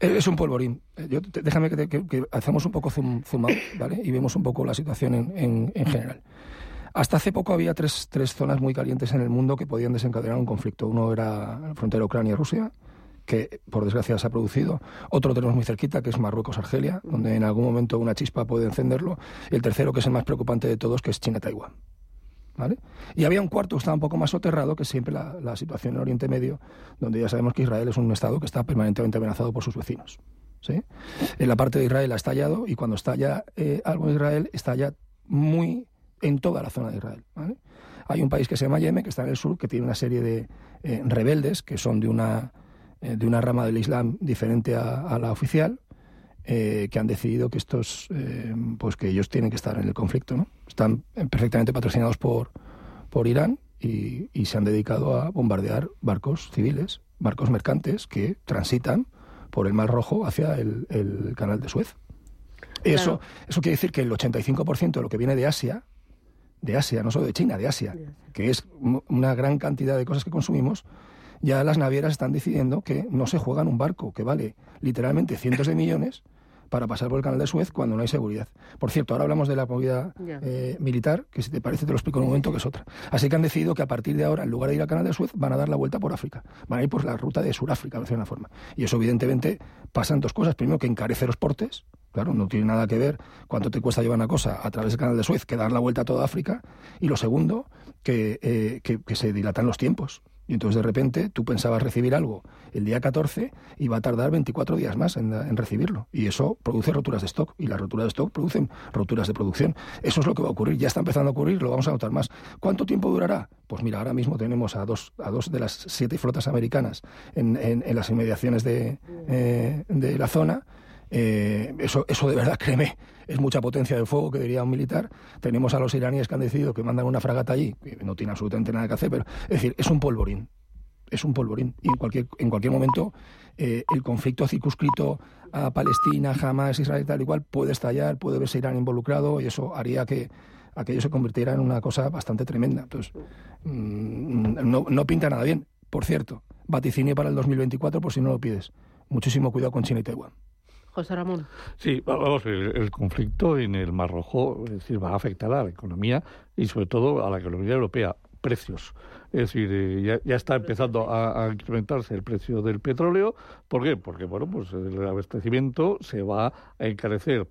Eh, Es un polvorín. Eh, Yo, te- déjame que, te- que- que hacemos un poco zoom, zoom out, ¿vale? Y vemos un poco la situación en, en- en general. Hasta hace poco había tres, tres zonas muy calientes en el mundo que podían desencadenar un conflicto. Uno era la frontera Ucrania-Rusia, que por desgracia se ha producido. Otro tenemos muy cerquita, que es Marruecos-Argelia, donde en algún momento una chispa puede encenderlo. Y el tercero, que es el más preocupante de todos, que es China-Taiwán. ¿Vale? Y había un cuarto que estaba un poco más soterrado, que siempre la, la situación en Oriente Medio, donde ya sabemos que Israel es un Estado que está permanentemente amenazado por sus vecinos. ¿sí? En la parte de Israel ha estallado y cuando estalla eh, algo en Israel, estalla muy en toda la zona de Israel. ¿vale? Hay un país que se llama Yemen, que está en el sur, que tiene una serie de eh, rebeldes que son de una, eh, de una rama del Islam diferente a, a la oficial, eh, que han decidido que estos, eh, pues que ellos tienen que estar en el conflicto, ¿no? Están perfectamente patrocinados por, por Irán y, y se han dedicado a bombardear barcos civiles, barcos mercantes que transitan por el Mar Rojo hacia el, el canal de Suez. Eso, eso quiere decir que el 85% de lo que viene de Asia, de Asia, no solo de China, de Asia, que es una gran cantidad de cosas que consumimos, ya las navieras están decidiendo que no se juegan un barco que vale literalmente cientos de millones para pasar por el canal de Suez cuando no hay seguridad. Por cierto, ahora hablamos de la movida eh, militar, que si te parece te lo explico en un momento, que es otra. Así que han decidido que a partir de ahora, en lugar de ir al canal de Suez, van a dar la vuelta por África. Van a ir por la ruta de Suráfrica, de una forma. Y eso, evidentemente, pasan dos cosas. Primero, que encarece los portes. Claro, no tiene nada que ver cuánto te cuesta llevar una cosa a través del canal de Suez que dar la vuelta a toda África. Y lo segundo, que, eh, que, que se dilatan los tiempos. Y entonces de repente tú pensabas recibir algo el día 14 y va a tardar 24 días más en, en, recibirlo. Y eso produce roturas de stock. Y las roturas de stock producen roturas de producción. Eso es lo que va a ocurrir. Ya está empezando a ocurrir, lo vamos a notar más. ¿Cuánto tiempo durará? Pues mira, ahora mismo tenemos a dos, a dos de las siete flotas americanas en, en, en las inmediaciones de, eh, de la zona. Eh, eso, eso de verdad, créeme, es mucha potencia de fuego, que diría un militar. Tenemos a los iraníes que han decidido que mandan una fragata allí, que no tiene absolutamente nada que hacer, pero es decir, es un polvorín. Es un polvorín. Y en cualquier, en cualquier momento eh, el conflicto circunscrito a Palestina, Hamas, Israel, tal y cual, puede estallar, puede verse Irán involucrado y eso haría que aquello se convirtiera en una cosa bastante tremenda. Entonces, mmm, no, no pinta nada bien. Por cierto, vaticinio para el 2024 por si no lo pides. Muchísimo cuidado con China y Taiwán. José Ramón. Sí, vamos, el, el, conflicto en el Mar Rojo es decir, va a afectar a la economía y sobre todo a la economía europea. Precios. Es decir, eh, ya, ya, está empezando a, a, incrementarse el precio del petróleo. ¿Por qué? Porque, bueno, pues el abastecimiento se va a encarecer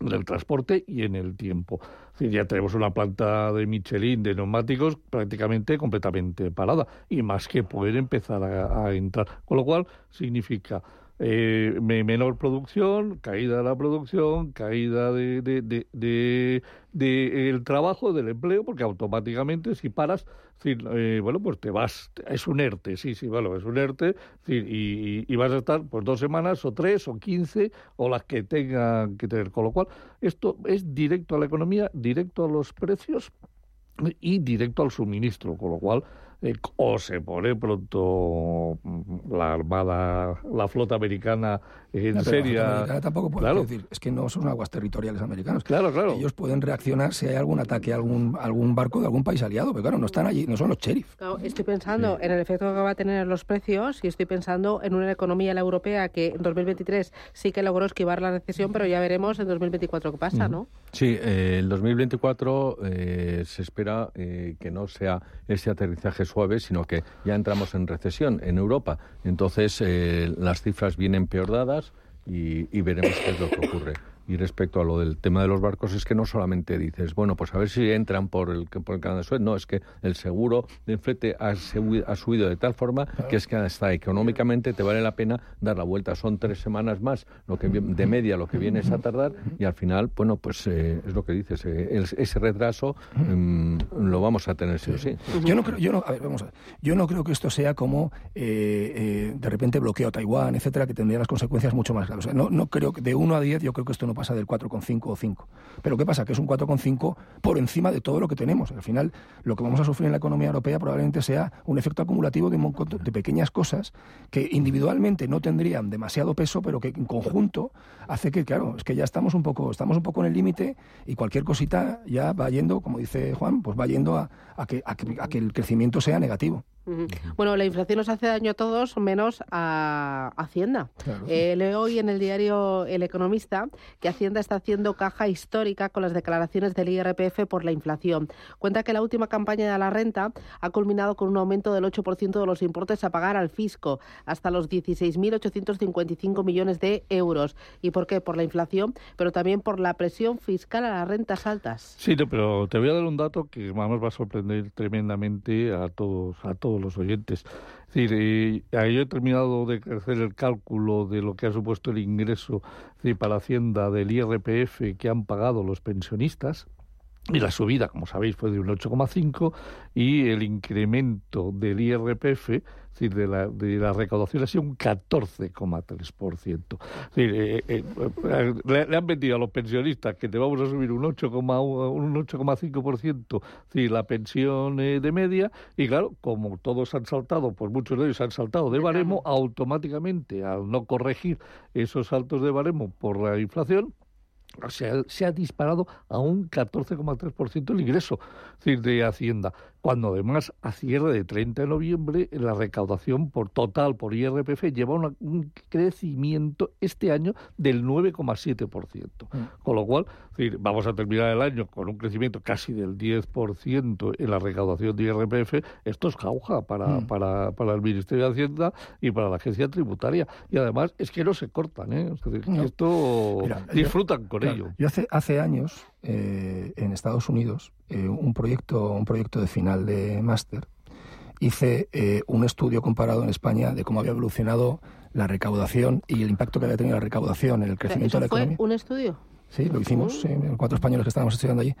en el transporte y en el tiempo. Es decir, ya tenemos una planta de Michelin de neumáticos prácticamente completamente parada y más que poder empezar a, a entrar. Con lo cual significa eh, menor producción, caída de la producción, caída de, de, de, de, el trabajo, del empleo, porque automáticamente si paras, si, eh, bueno, pues te vas, es un ERTE, sí, sí, bueno, es un ERTE, y, y, vas a estar pues dos semanas o tres o quince o las que tengan que tener, con lo cual esto es directo a la economía, directo a los precios y directo al suministro, con lo cual eh, o se pone pronto la armada, la flota americana en no, americana tampoco puede claro. decir, es que no son aguas territoriales americanos. Claro, claro. Ellos pueden reaccionar si hay algún ataque a algún, algún barco de algún país aliado, pero claro, no están allí, no son los sheriff. Claro, estoy pensando sí. en el efecto que va a tener los precios y estoy pensando en una economía la europea que en 2023 sí que logró esquivar la recesión, pero ya veremos en 2024 qué pasa, ¿no? Sí, eh, el 2024 eh, se espera eh, que no sea ese aterrizaje suave, sino que ya entramos en recesión en Europa. Entonces, eh, las cifras vienen peor dadas y, y, veremos qué es lo que ocurre. Y respecto a lo del tema de los barcos, es que no solamente dices, bueno, pues a ver si entran por el, por el canal de Suez, no, es que el seguro de flete ha, ha subido de tal forma que es que hasta económicamente te vale la pena dar la vuelta. Son tres semanas más lo que de media lo que vienes a tardar y al final, bueno, pues eh, es lo que dices, eh, el, ese retraso eh, lo vamos a tener sí o sí. Yo no creo, yo no, a ver, vamos a ver, yo no creo que esto sea como eh, de repente bloqueo a Taiwán, etcétera, que tendría las consecuencias mucho más graves. O sea, no, no creo que de 1 a 10 yo creo que esto no pasa del 4,5 o 5. Pero ¿qué pasa? Que es un 4,5 por encima de todo lo que tenemos. Al final, lo que vamos a sufrir en la economía europea probablemente sea un efecto acumulativo de, de pequeñas cosas que individualmente no tendrían demasiado peso, pero que en conjunto hace que, claro, es que ya estamos un poco, estamos un poco en el límite y cualquier cosita ya va yendo, como dice Juan, pues va yendo a, que, a que el crecimiento sea negativo. Bueno, la inflación nos hace daño a todos, menos a Hacienda. Claro. Eh, leo hoy en el diario El Economista que Hacienda está haciendo caja histórica con las declaraciones del IRPF por la inflación. Cuenta que la última campaña de la renta ha culminado con un aumento del 8% de los importes a pagar al fisco, hasta los 16.855 millones de euros. ¿Y por qué? Por la inflación, pero también por la presión fiscal a las rentas altas. Sí, no, pero te voy a dar un dato que vamos, va a sorprender tremendamente a todos, a todos los oyentes. Es decir, eh, yo he terminado de hacer el cálculo de lo que ha supuesto el ingreso decir, para Hacienda del IRPF que han pagado los pensionistas. Y la subida, como sabéis, fue de un 8,5 y el incremento del IRPF, es decir, de la, de la recaudación ha sido un 14,3%. Es decir, eh, eh, le, le, han vendido a los pensionistas que te vamos a subir un 8,5% decir, la pensión eh, de media y claro, como todos han saltado, pues muchos de ellos han saltado de baremo, automáticamente al no corregir esos saltos de baremo por la inflación, se ha, se ha, disparado a un 14,3% el ingreso decir, de Hacienda, cuando además a cierre de 30 de noviembre la recaudación por total por IRPF lleva una, un crecimiento este año del 9,7%. Mm. Con lo cual, decir, vamos a terminar el año con un crecimiento casi del 10% en la recaudación de IRPF. Esto es jauja para, mm. para, para el Ministerio de Hacienda y para la agencia tributaria. Y además es que no se cortan, ¿eh? Es decir, no. esto Mira, disfrutan yo, con claro, ello. Yo hace, hace años eh, en Estados Unidos eh, un proyecto un proyecto de final de máster hice eh, un estudio comparado en España de cómo había evolucionado la recaudación y el impacto que había tenido la recaudación en el crecimiento ¿Eso de la fue economía. un estudio? Sí, lo hicimos, sí, cuatro españoles que estábamos estudiando allí,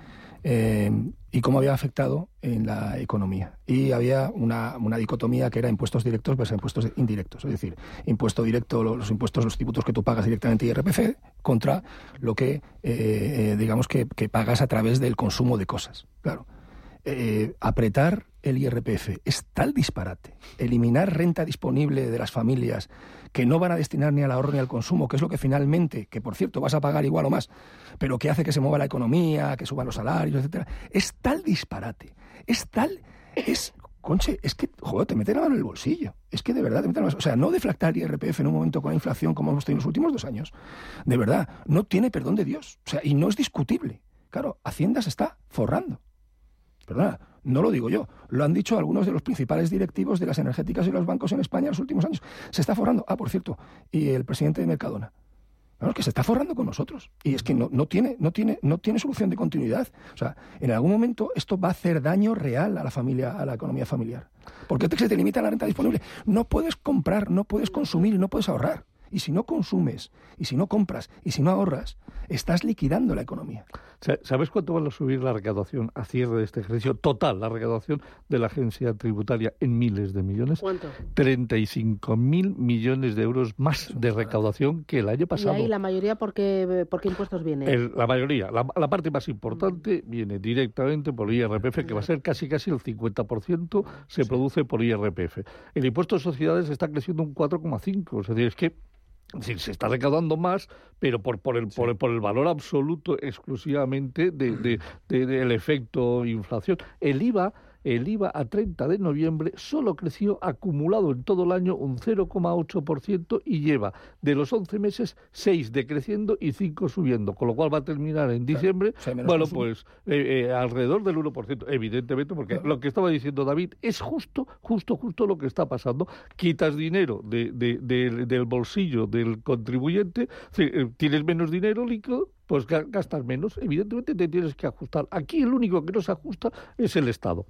eh, y cómo había afectado en la economía. Y había una, una dicotomía que era impuestos directos versus impuestos indirectos, es decir, impuesto directo, lo- los impuestos, los tributos que tú pagas directamente IRPF, contra lo que, eh, eh, digamos, que, que pagas a través del consumo de cosas. Claro. Eh, apretar el IRPF es tal disparate, eliminar renta disponible de las familias que no van a destinar ni al ahorro ni al consumo, que es lo que finalmente, que por cierto vas a pagar igual o más, pero que hace que se mueva la economía, que suban los salarios, etcétera, es tal disparate, es tal, es Conche, es que, joder, te mete la mano en el bolsillo. Es que de verdad te mete la mano. O sea, no deflactar el IRPF en un momento con la inflación como hemos tenido en los últimos dos años. De verdad, no tiene perdón de Dios. O sea, y no es discutible. Claro, Hacienda se está forrando. Perdona, no lo digo yo. Lo han dicho algunos de los principales directivos de las energéticas y los bancos en España en los últimos años. Se está forrando. Ah, por cierto, y el presidente de Mercadona. Claro, es que se está forrando con nosotros. Y es que no, no, tiene, no, tiene, no tiene solución de continuidad. O sea, en algún momento esto va a hacer daño real a la familia, a la economía familiar. Porque se te limita la renta disponible. No puedes comprar, no puedes consumir no puedes ahorrar. Y si no consumes, y si no compras, y si no ahorras, estás liquidando la economía. Sa- ¿Sabes cuánto va a subir la recaudación a cierre de este ejercicio total, la recaudación de la agencia tributaria en miles de millones? ¿Cuánto? 35 mil millones de euros más de recaudación que el año Y pasado. ahí la mayoría, ¿por qué, por qué impuestos viene? El- la mayoría, la, la parte más importante viene directamente por IRPF, que va a ser casi casi el 50%, se produce por IRPF. El impuesto de sociedades está creciendo un 4,5, es decir, es que decir, se está recaudando más, pero por, por, el, por, el, por el valor absoluto exclusivamente de, de- de- del efecto inflación. El IVA, el IVA a 30 de noviembre solo creció acumulado en todo el año un 0,8% y lleva de los 11 meses 6 decreciendo y 5 subiendo, con lo cual va a terminar en diciembre, bueno, consumo. pues eh, eh, alrededor del 1%, evidentemente, porque lo que estaba diciendo David es justo, justo, justo lo que está pasando. Quitas dinero de, de- del- del bolsillo del contribuyente, eh, tienes menos dinero líquido, pues ga- gastas menos. Evidentemente te tienes que ajustar. Aquí el único que no se ajusta es el Estado.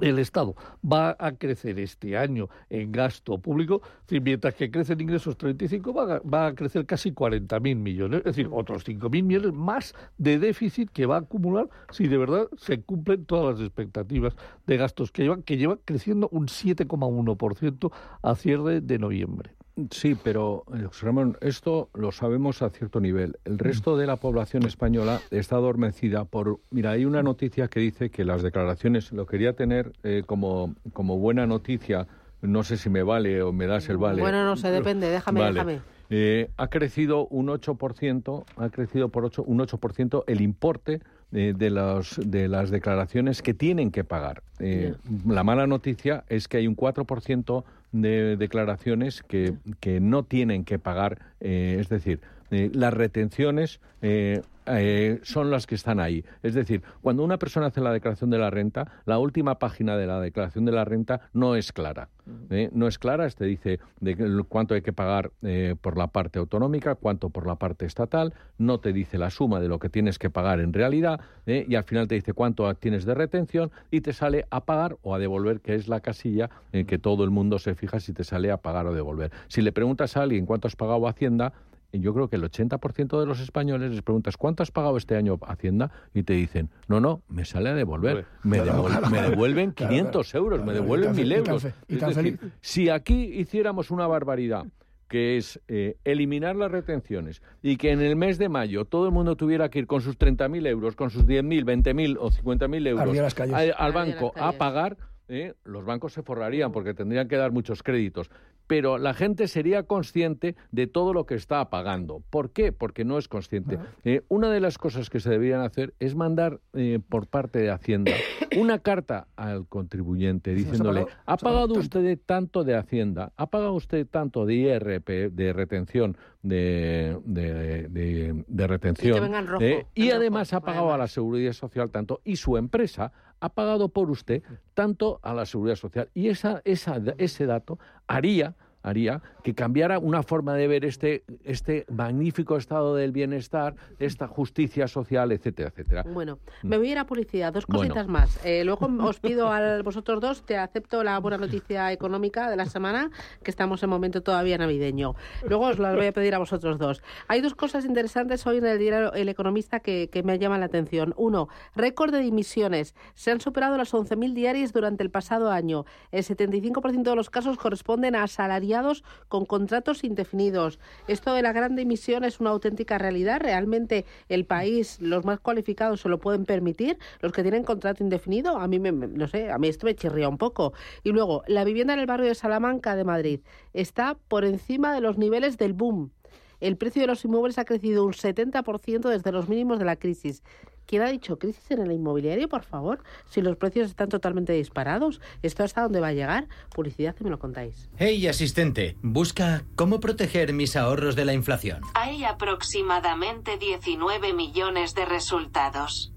El Estado va a crecer este año en gasto público, mientras que crecen ingresos 35, va a, va a crecer casi 40.000 millones, es decir, otros 5.000 millones más de déficit que va a acumular si de verdad se cumplen todas las expectativas de gastos que llevan, que llevan creciendo un 7,1% a cierre de noviembre. Sí, pero eh, José Ramón, esto lo sabemos a cierto nivel. El resto de la población española está adormecida por... Mira, hay una noticia que dice que las declaraciones, lo quería tener eh, como, como buena noticia, no sé si me vale o me das el vale. Bueno, no sé, depende, déjame, Vale. déjame. Eh, ha crecido un 8%, ha crecido por 8, un 8% el importe eh, de, los, de las declaraciones que tienen que pagar. Eh, La mala noticia es que hay un 4% de declaraciones que, que no tienen que pagar, eh, es decir, eh, las retenciones eh, eh, son las que están ahí. Es decir, cuando una persona hace la declaración de la renta, la última página de la declaración de la renta no es clara. ¿eh? No es clara, te dice de cuánto hay que pagar eh, por la parte autonómica, cuánto por la parte estatal, no te dice la suma de lo que tienes que pagar en realidad y al final te dice cuánto tienes de retención y te sale a pagar o a devolver, que es la casilla en que todo el mundo se fija si te sale a pagar o devolver. Si le preguntas a alguien cuánto has pagado a Hacienda, yo creo que el 80% de los españoles les preguntas ¿cuánto has pagado este año Hacienda? Y te dicen, no, no, me sale a devolver. Me, Claro, devol- claro, me devuelven Claro, 500 euros, me devuelven y tan 1.000 fe- y tan euros. Es decir, si aquí hiciéramos una barbaridad, que es eh, eliminar las retenciones y que en el mes de mayo todo el mundo tuviera que ir con sus 30.000 euros, con sus 10.000, 20.000 o 50.000 euros al, banco a pagar, eh, los bancos se forrarían porque tendrían que dar muchos créditos. Pero la gente sería consciente de todo lo que está pagando. ¿Por qué? Porque no es consciente. Eh, una de las cosas que se deberían hacer es mandar eh, por parte de Hacienda una carta al contribuyente diciéndole, ha pagado usted tanto de Hacienda, ha pagado usted tanto de IRP, de retención, de, de, de- de retención, rojo, eh, y rojo, además ha pagado a la seguridad social tanto, y su empresa ha pagado por usted tanto a la seguridad social. Y esa, esa, ese dato haría haría que cambiara una forma de ver este, este magnífico estado del bienestar, esta justicia social, etcétera, etcétera. Bueno, me voy a ir a publicidad. Dos cositas más. Eh, luego os pido a vosotros dos, te acepto la buena noticia económica de la semana, que estamos en momento todavía navideño. Luego os las voy a pedir a vosotros dos. Hay dos cosas interesantes hoy en el diario El Economista que, que me llaman la atención. Uno, récord de dimisiones. Se han superado las 11.000 diarias durante el pasado año. El 75% de los casos corresponden a asalariados con contratos indefinidos. Esto de la gran dimisión es una auténtica realidad. Realmente el país, los más cualificados se lo pueden permitir, los que tienen contrato indefinido, a mí me, no sé, a mí esto me chirría un poco. Y luego, la vivienda en el barrio de Salamanca de Madrid está por encima de los niveles del boom. El precio de los inmuebles ha crecido un 70% desde los mínimos de la crisis. ¿Quién ha dicho crisis en el inmobiliario, por favor? Si los precios están totalmente disparados, ¿esto hasta dónde va a llegar? Publicidad, que me lo contáis. Hey, asistente, busca cómo proteger mis ahorros de la inflación. Hay aproximadamente 19 millones de resultados.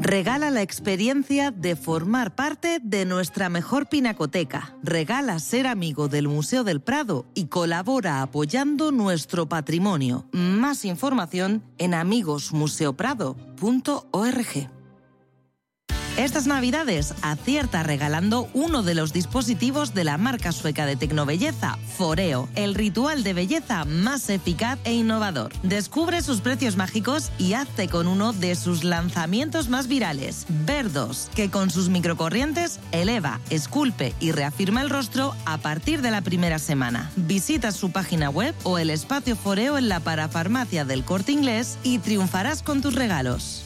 Regala la experiencia de formar parte de nuestra mejor pinacoteca. Regala ser amigo del Museo del Prado y colabora apoyando nuestro patrimonio. Más información en amigosmuseoprado.org. Estas navidades acierta regalando uno de los dispositivos de la marca sueca de tecnobelleza, Foreo, el ritual de belleza más eficaz e innovador. Descubre sus precios mágicos y hazte con uno de sus lanzamientos más virales, Verdos, que con sus microcorrientes eleva, esculpe y reafirma el rostro a partir de la primera semana. Visita su página web o el espacio Foreo en la parafarmacia del corte inglés y triunfarás con tus regalos.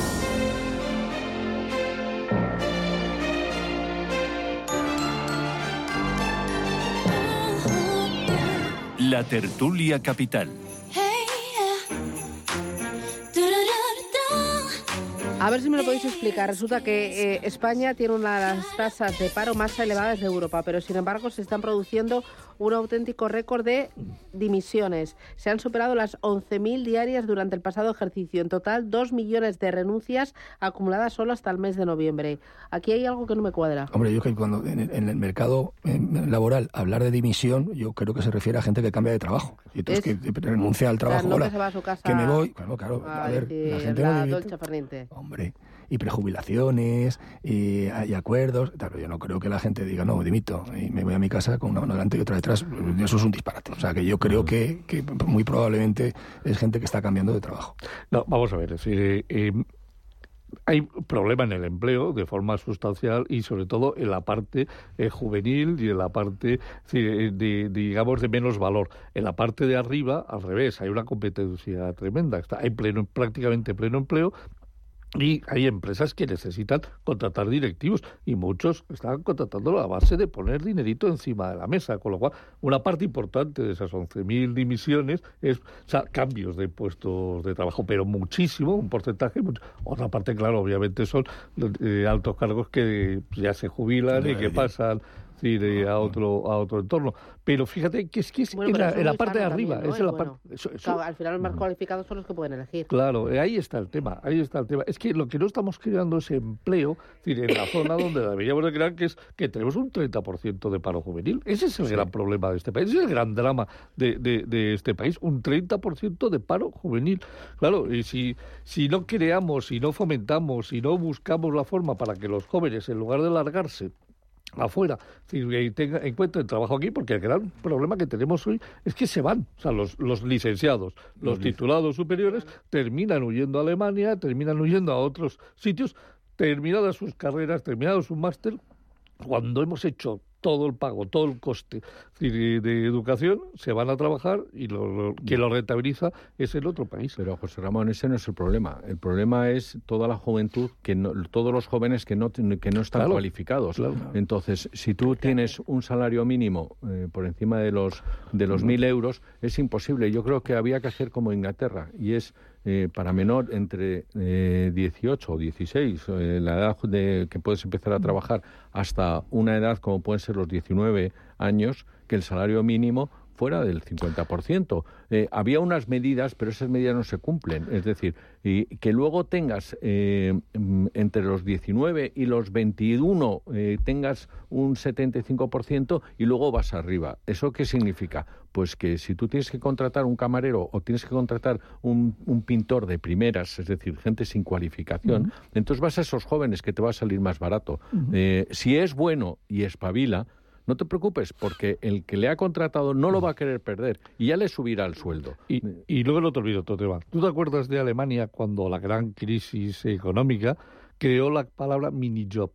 La tertulia capital. A ver si me lo podéis explicar. Resulta que eh, España tiene una de las tasas de paro más elevadas de Europa, pero sin embargo se están produciendo un auténtico récord de dimisiones. Se han superado las 11.000 diarias durante el pasado ejercicio. En total, 2 millones de renuncias acumuladas solo hasta el mes de noviembre. Aquí hay algo que no me cuadra. Hombre, yo creo que cuando en el, en el mercado laboral hablar de dimisión, yo creo que se refiere a gente que cambia de trabajo. Y entonces Es- que renuncia al trabajo. O sea, no Hola, que se va a su casa que me voy. Claro, claro. a A ver, la gente no la. Dolce. Hombre, y prejubilaciones, y hay acuerdos. Claro, yo no creo que la gente diga, no, dimito, y me voy a mi casa con una mano delante y otra detrás. Eso es un disparate. O sea, que yo creo que, que muy probablemente es gente que está cambiando de trabajo. No, vamos a ver, decir, eh, hay problema en el empleo de forma sustancial y sobre todo en la parte eh, juvenil y en la parte eh, de, digamos de menos valor. En la parte de arriba, al revés, hay una competencia tremenda. Está, hay pleno, prácticamente pleno empleo. Y hay empresas que necesitan contratar directivos y muchos están contratando a base de poner dinerito encima de la mesa, con lo cual una parte importante de esas 11.000 dimisiones es o sea, cambios de puestos de trabajo, pero muchísimo, un porcentaje. mucho. Otra parte, claro, obviamente son eh, altos cargos que ya se jubilan y que pasan sí, de- a otro a otro entorno. Pero fíjate que es que es Bueno, en la, en la parte de arriba, también, ¿no? es la parte... bueno. eso- eso- Claro, al final los más cualificados son los que pueden elegir. Claro, eh, ahí está el tema, ahí está el tema. Es que lo que no estamos creando es empleo, es decir, en la zona donde deberíamos de crear, que es que tenemos un 30% de paro juvenil. Ese es el gran problema de este país, ese es el gran drama de, de- de este país, un 30% de paro juvenil. Claro, y si, si no creamos, si no fomentamos, si no buscamos la forma para que los jóvenes, en lugar de largarse, afuera. Que tenga, encuentren trabajo aquí porque el gran problema que tenemos hoy es que se van. O sea los, los licenciados los titulados superiores terminan huyendo a Alemania terminan huyendo a otros sitios terminadas sus carreras terminados su máster cuando hemos hecho todo el pago, todo el coste de, de educación, se van a trabajar y lo, lo- quien lo rentabiliza es el otro país. Pero José Ramón, ese no es el problema. El problema es toda la juventud, que no- todos los jóvenes que no, que no están Claro, cualificados. claro. Entonces, si tú tienes un salario mínimo eh, por encima de los de los mil euros, es imposible. Yo creo que había que hacer como Inglaterra y es eh, para menor entre eh, 18 o 16, eh, la edad de que puedes empezar a trabajar, hasta una edad como pueden ser los 19 años, que el salario mínimo fuera del 50%. Eh, había unas medidas, pero esas medidas no se cumplen. Es decir, y que luego tengas eh, mm, entre los 19 y los 21 eh, tengas un 75% y luego vas arriba. ¿Eso qué significa? Pues que si tú tienes que contratar un camarero o tienes que contratar un, un pintor de primeras, es decir, gente sin cualificación, entonces vas a esos jóvenes que te va a salir más barato. Eh, si es bueno y espabila, no te preocupes, porque el que le ha contratado no lo va a querer perder y ya le subirá el sueldo. Y, y luego no te olvido otro. ¿Tú te acuerdas de Alemania cuando la gran crisis económica creó la palabra mini-job?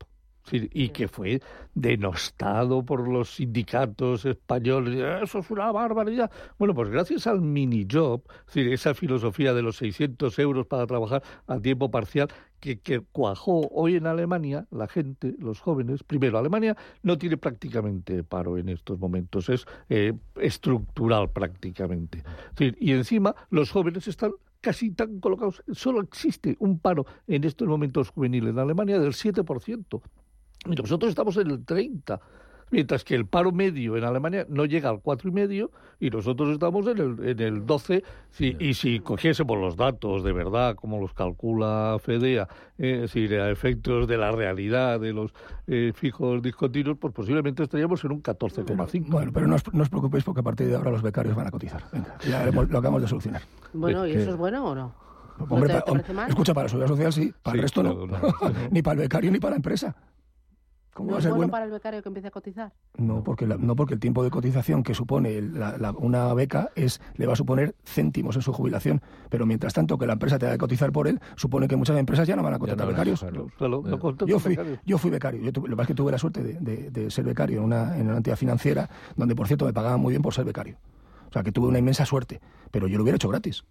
Y que fue denostado por los sindicatos españoles. Eso es una barbaridad. Bueno, pues gracias al mini-job, es esa filosofía de los 600 euros para trabajar a tiempo parcial, que, que cuajó hoy en Alemania, la gente, los jóvenes, primero, Alemania no tiene prácticamente paro en estos momentos, es eh, estructural prácticamente. Y encima los jóvenes están casi tan colocados, solo existe un paro en estos momentos juveniles en Alemania del 7%. Y nosotros estamos en el 30%. Mientras que el paro medio en Alemania no llega al 4,5 y nosotros estamos en el, en el 12. Sí, y si cogiésemos los datos de verdad, como los calcula FEDEA, eh, decir, a efectos de la realidad de los eh, fijos discontinuos, pues posiblemente estaríamos en un 14,5. Bueno, pero no os, no os preocupéis porque a partir de ahora los becarios van a cotizar. Venga, ya lo, lo acabamos de solucionar. Bueno, ¿y eso es bueno o no? ¿No Hombre, te, pa- te parece mal? escucha, para la seguridad social sí, para Sí, el resto claro, no. no, ni para el becario ni para la empresa. ¿Cómo ¿No es bueno bueno? para el becario que empiece a cotizar? No, porque la- no porque el tiempo de cotización que supone el- la- la- una beca es le va a suponer céntimos en su jubilación, pero mientras tanto que la empresa tenga que cotizar por él, supone que muchas empresas ya no van a contratar no a becarios. Claro, no Yo fui, becarios. yo fui becario. Yo tuve- lo que pasa es que tuve la suerte de, de- de ser becario en una, en una entidad financiera, donde por cierto me pagaban muy bien por ser becario. O sea que tuve una inmensa suerte, pero yo lo hubiera hecho gratis.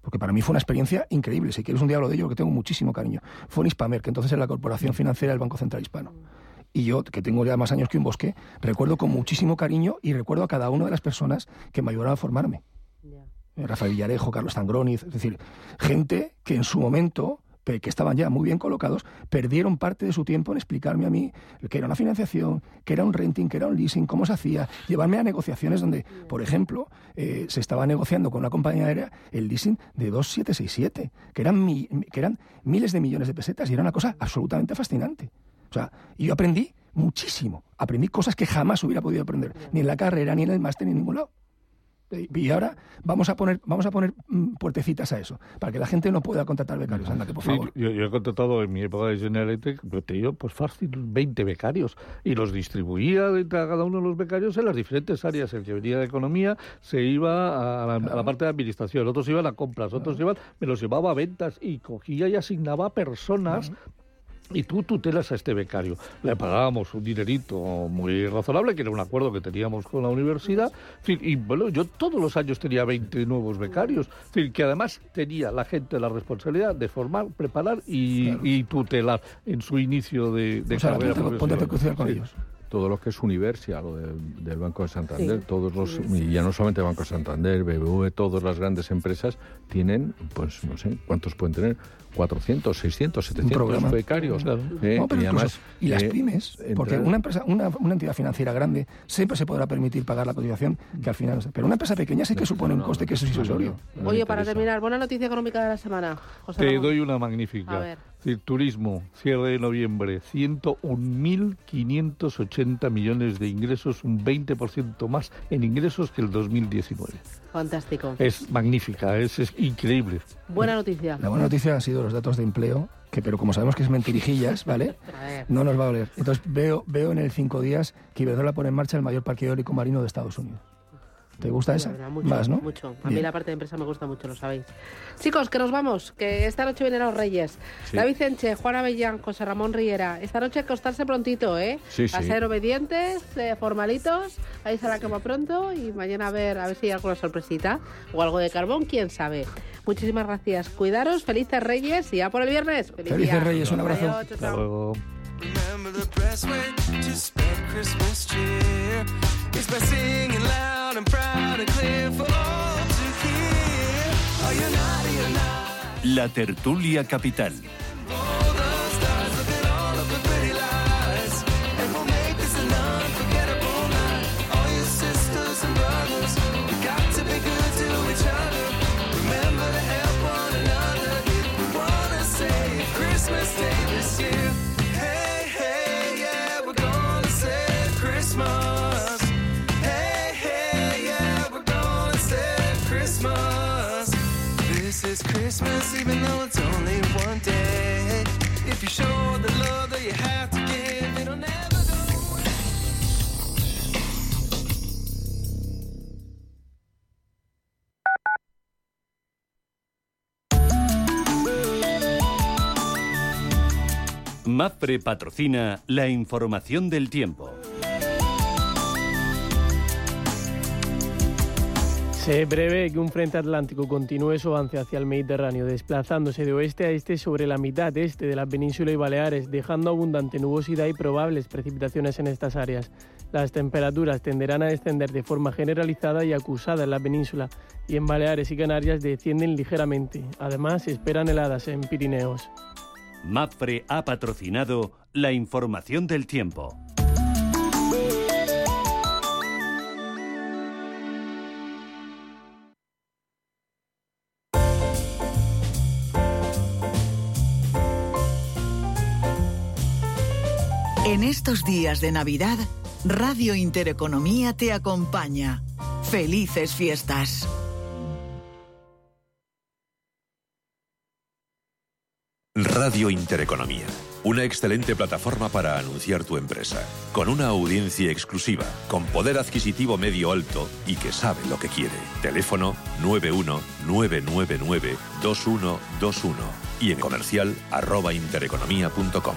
Porque para mí fue una experiencia increíble. Si quieres un día hablo de ello, porque tengo muchísimo cariño. Fue en Hispamer, que entonces era la Corporación Financiera del Banco Central Hispano. Y yo, que tengo ya más años que un bosque, recuerdo con muchísimo cariño y recuerdo a cada una de las personas que me ayudaron a formarme. Eh, Rafael Villarejo, Carlos Tangroniz, es decir, gente que en su momento, que estaban ya muy bien colocados, perdieron parte de su tiempo en explicarme a mí qué era una financiación, qué era un renting, qué era un leasing, cómo se hacía, llevarme a negociaciones donde, por ejemplo, eh, se estaba negociando con una compañía aérea el leasing de 2767, que eran, mi- que eran miles de millones de pesetas y era una cosa absolutamente fascinante. O sea, y yo aprendí muchísimo, aprendí cosas que jamás hubiera podido aprender, ni en la carrera, ni en el máster, ni en ningún lado. Y ahora vamos a poner, vamos a poner mm, puertecitas a eso, para que la gente no pueda contratar becarios. Ándate, por Sí, favor. yo, yo he contratado en mi época de General Electric, yo te digo, pues fácil, 20 becarios. Y los distribuía entre cada uno de los becarios en las diferentes áreas. El que venía de economía se iba a la, a la parte de administración, otros iban a compras, otros iban, me los llevaba a ventas y cogía y asignaba a personas. Y tú tutelas a este becario. Le pagábamos un dinerito muy razonable, que era un acuerdo que teníamos con la universidad. Y bueno, yo todos los años tenía 20 nuevos becarios. Que además tenía la gente la responsabilidad de formar, preparar y, y tutelar en su inicio de, de O sea, carrera ponte- a con ellos. Todo lo que es Universia, lo del, del Banco de Santander, Sí. todos los, y ya no solamente Banco de Santander, BBV, todas las grandes empresas tienen, pues no sé, ¿cuántos pueden tener? 400, 600, 700 programa. becarios. Claro. ¿eh? No, pero y incluso- además, y las eh, pymes, porque entrar- una empresa, una, una entidad financiera grande siempre se podrá permitir pagar la cotización que al final, pero una empresa pequeña sí que supone un coste que es me Oye, para terminar, buena noticia económica de la semana. José Te Ramón. doy una A magnífica. ver. Decir, turismo, cierre de noviembre, 101.580 millones de ingresos, un 20% más en ingresos que el 2019. Fantástico. Es magnífica, es, es increíble. Buena noticia. La buena noticia han sido los datos de empleo, que pero como sabemos que es mentirijillas, ¿vale? No nos va a oler. Entonces veo, veo en el cinco días que Iberdrola pone en marcha el mayor parque eólico marino de Estados Unidos. ¿Te gusta esa? verdad, mucho, Más, ¿no? mucho. A mí Bien. la parte de empresa me gusta mucho, lo sabéis. Chicos, que nos vamos, que esta noche vienen los Reyes. Sí. David Enche, Juan Avellán, José Ramón Riera. Esta noche acostarse prontito, ¿eh? Sí, A sí. ser obedientes, eh, formalitos, a irse a la cama pronto y mañana a ver, a ver si hay alguna sorpresita o algo de carbón, quién sabe. Muchísimas gracias. Cuidaros, felices Reyes y ya por el viernes. Feliz Felices día. Reyes, un abrazo. Adiós, chao, chao. Remember the is by singing loud and proud and clear for all to hear. Are you naughty or not? La tertulia capital. This is Christmas, even though it's only one day. If you show the love that you have to give, it'll never go away. MAPFRE patrocina la información del tiempo. Se prevé que un frente atlántico continúe su avance hacia el Mediterráneo, desplazándose de oeste a este sobre la mitad este de la península y Baleares, dejando abundante nubosidad y probables precipitaciones en estas áreas. Las temperaturas tenderán a descender de forma generalizada y acusada en la península, y en Baleares y Canarias descienden ligeramente. Además, se esperan heladas en Pirineos. MAPFRE ha patrocinado la información del tiempo. En estos días de Navidad, Radio Intereconomía te acompaña. Felices fiestas. Radio Intereconomía. Una excelente plataforma para anunciar tu empresa. Con una audiencia exclusiva, con poder adquisitivo medio alto y que sabe lo que quiere. Teléfono 919992121 y en comercial arroba intereconomía.com.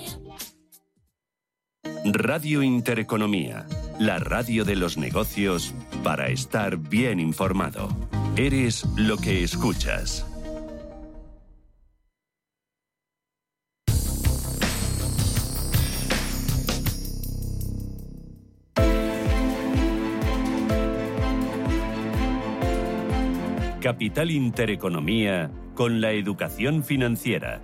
Radio Intereconomía, la radio de los negocios para estar bien informado. Eres lo que escuchas. Capital Intereconomía con la educación financiera.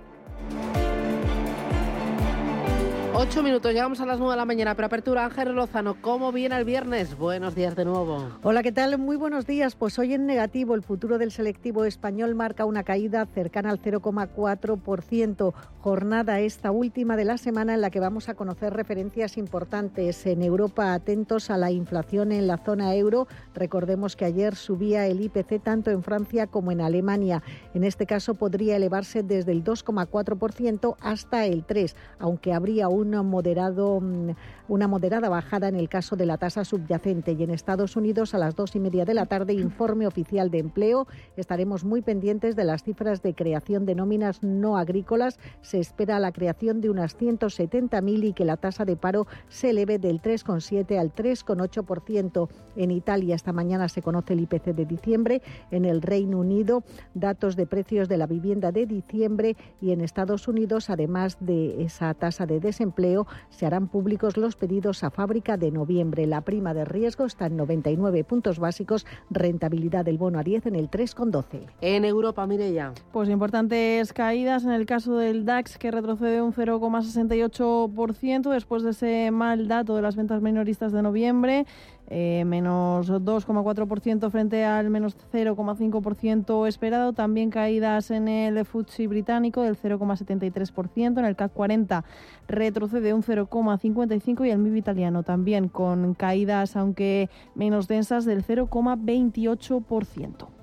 Ocho minutos, llegamos a las nueve de la mañana. Pero apertura, Ángel Lozano, ¿cómo viene el viernes? Buenos días de nuevo. Hola, ¿qué tal? Muy buenos días. Pues hoy en negativo, el futuro del selectivo español marca una caída cercana al 0,4%. Jornada esta última de la semana en la que vamos a conocer referencias importantes en Europa. Atentos a la inflación en la zona euro. Recordemos que ayer subía el IPC tanto en Francia como en Alemania. En este caso podría elevarse desde el 2,4% hasta el 3%, aunque habría un moderado, mm, una moderada bajada en el caso de la tasa subyacente. Y en Estados Unidos, a las dos y media de la tarde, informe oficial de empleo. Estaremos muy pendientes de las cifras de creación de nóminas no agrícolas. Se espera la creación de unas 170.000 y que la tasa de paro se eleve del 3,7 al 3,8%. En Italia esta mañana se conoce el IPC de diciembre. En el Reino Unido, datos de precios de la vivienda de diciembre y en Estados Unidos, además de esa tasa de desempleo, se harán públicos los pedidos a fábrica de noviembre. La prima de riesgo está en 99 puntos básicos, rentabilidad del bono a 10 en el 3,12. En Europa, Mireya. Pues importantes caídas en el caso del DAX, que retrocede un 0,68% después de ese mal dato de las ventas minoristas de noviembre. Eh, menos 2,4% frente al menos 0,5% esperado. También caídas en el FTSE británico del 0,73%. En el CAC 40 retrocede un 0,55% y el MIB italiano también con caídas, aunque menos densas, del 0,28%.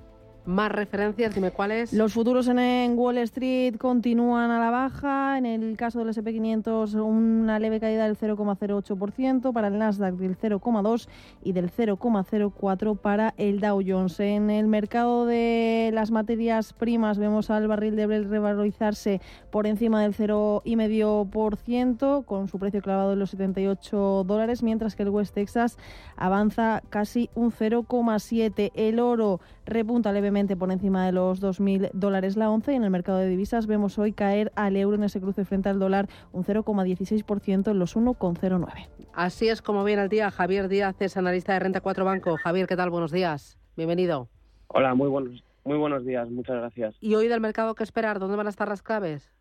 Más referencias, dime cuáles. Los futuros en, Wall Street continúan a la baja. En el caso del SP500, una leve caída del 0,08%, para el Nasdaq del 0,2% y del 0,04% para el Dow Jones. En el mercado de las materias primas vemos al barril de Brent revalorizarse por encima del 0,5%, con su precio clavado en los 78 dólares, mientras que el West Texas avanza casi un 0,7%. El oro repunta levemente por encima de los 2.000 dólares la once y en el mercado de divisas vemos hoy caer al euro en ese cruce frente al dólar un 0,16% en los 1,09. Así es como viene el día. Javier Díaz es analista de Renta 4 Banco. Javier, ¿qué tal? Buenos días. Bienvenido. Hola, muy buenos, muy buenos días. Muchas gracias. ¿Y hoy del mercado qué esperar? ¿Dónde van a estar las claves?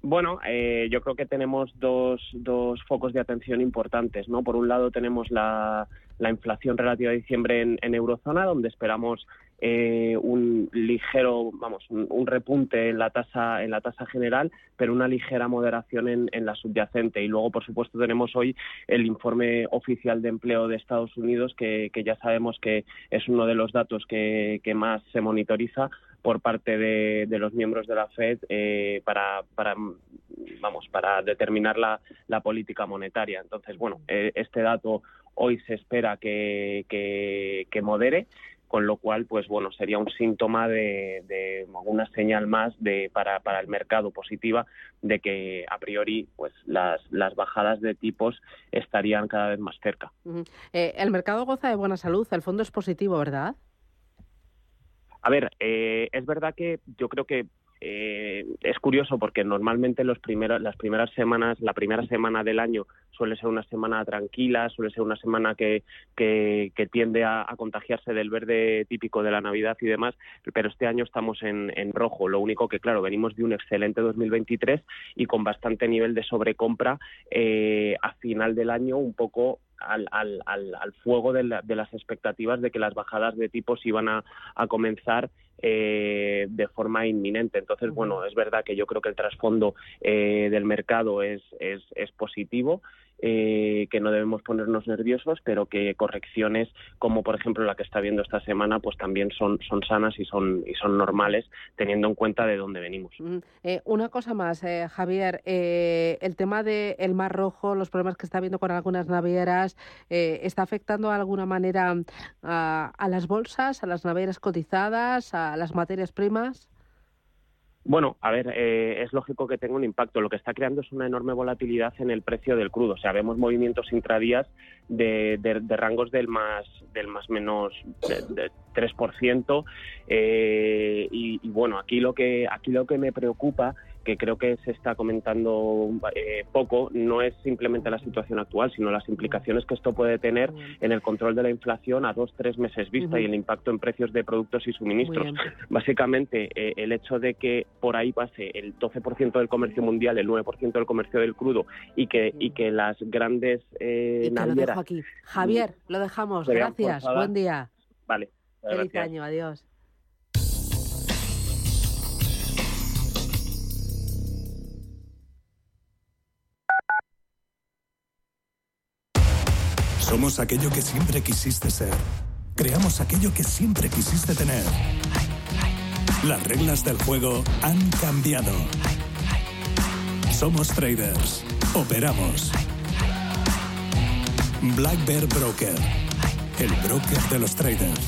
Bueno, eh, yo creo que tenemos dos, dos focos de atención importantes, ¿no? Por un lado tenemos la, la inflación relativa a diciembre en, en eurozona, donde esperamos eh, un ligero, vamos, un, un repunte en la tasa en la tasa general, pero una ligera moderación en, en la subyacente. Y luego, por supuesto, tenemos hoy el informe oficial de empleo de Estados Unidos, que, que ya sabemos que es uno de los datos que, que más se monitoriza por parte de, de los miembros de la Fed eh, para, para vamos para determinar la, la política monetaria. Entonces, bueno, eh, este dato hoy se espera que, que modere con lo cual, pues bueno, sería un síntoma de, de una señal más de para, para el mercado positiva de que a priori, pues las, las bajadas de tipos estarían cada vez más cerca. Eh, el mercado goza de buena salud, el fondo es positivo, ¿verdad? A ver, eh, es verdad que yo creo que eh, es curioso porque normalmente los primeros, las primeras semanas, la primera semana del año suele ser una semana tranquila, suele ser una semana que, que, que tiende a, a, contagiarse del verde típico de la Navidad y demás, pero este año estamos en, en, rojo. Lo único que, claro, venimos de un excelente 2023 y con bastante nivel de sobrecompra eh, a final del año, un poco al, al, al, fuego de, la, de, las expectativas de que las bajadas de tipos iban a comenzar eh, de forma inminente. Entonces, bueno, es verdad que yo creo que el trasfondo eh, del mercado es, es, es positivo. Eh, que no debemos ponernos nerviosos, pero que correcciones como por ejemplo la que está viendo esta semana, pues también son, son sanas y son, y son normales, teniendo en cuenta de dónde venimos. Mm, eh, una cosa más, eh, Javier, el tema del el Mar Rojo, los problemas que está habiendo con algunas navieras, ¿está afectando de alguna manera a, a las bolsas, a las navieras cotizadas, a las materias primas? Bueno, a ver, eh, es lógico que tenga un impacto. Lo que está creando es una enorme volatilidad en el precio del crudo. O sea, vemos movimientos intradías de, rangos del más del más menos de 3%. Eh, y, y, bueno, aquí lo que aquí lo que me preocupa que creo que se está comentando eh, poco, no es simplemente la situación actual, sino las implicaciones que esto puede tener en el control de la inflación a dos, tres meses vista uh -huh. y el impacto en precios de productos y suministros. Básicamente, eh, el hecho de que por ahí pase el 12% del comercio mundial, el 9% del comercio del crudo y que, y que las grandes eh, y navieras... Lo dejo aquí. Javier, lo dejamos. Gracias. Buen día. Vale. Feliz año. Adiós. Somos aquello que siempre quisiste ser. Creamos aquello que siempre quisiste tener. Las reglas del juego han cambiado. Somos traders. Operamos. Black Bear Broker. El broker de los traders.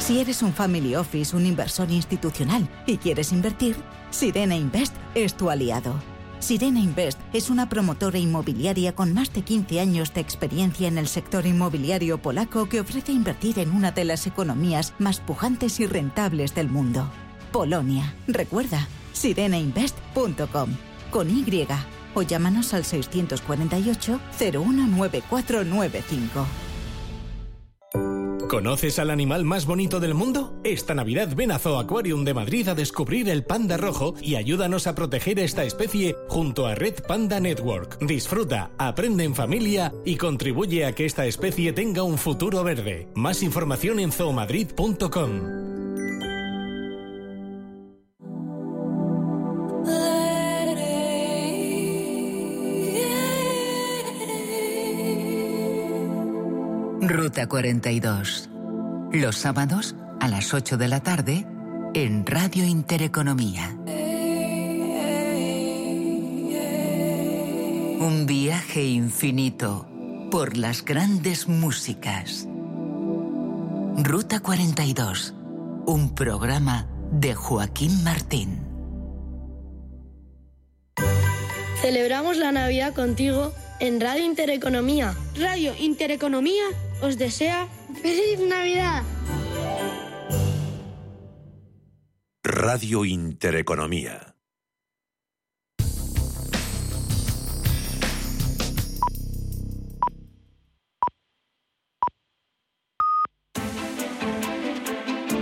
Si eres un family office, un inversor institucional y quieres invertir, Sirena Invest es tu aliado. Sirena Invest es una promotora inmobiliaria con más de 15 años de experiencia en el sector inmobiliario polaco que ofrece invertir en una de las economías más pujantes y rentables del mundo. Polonia. Recuerda, sirenainvest.com. Con Y. O llámanos al 648 019495. ¿Conoces al animal más bonito del mundo? Esta Navidad ven a Zoo Aquarium de Madrid a descubrir el panda rojo y ayúdanos a proteger esta especie junto a Red Panda Network. Disfruta, aprende en familia y contribuye a que esta especie tenga un futuro verde. Más información en zoomadrid.com. Ruta 42. Los sábados a las 8 de la tarde en Radio Intereconomía. Un viaje infinito por las grandes músicas. Ruta 42. Un programa de Joaquín Martín. Celebramos la Navidad contigo en Radio Intereconomía. Radio Intereconomía os desea feliz Navidad. Radio Intereconomía.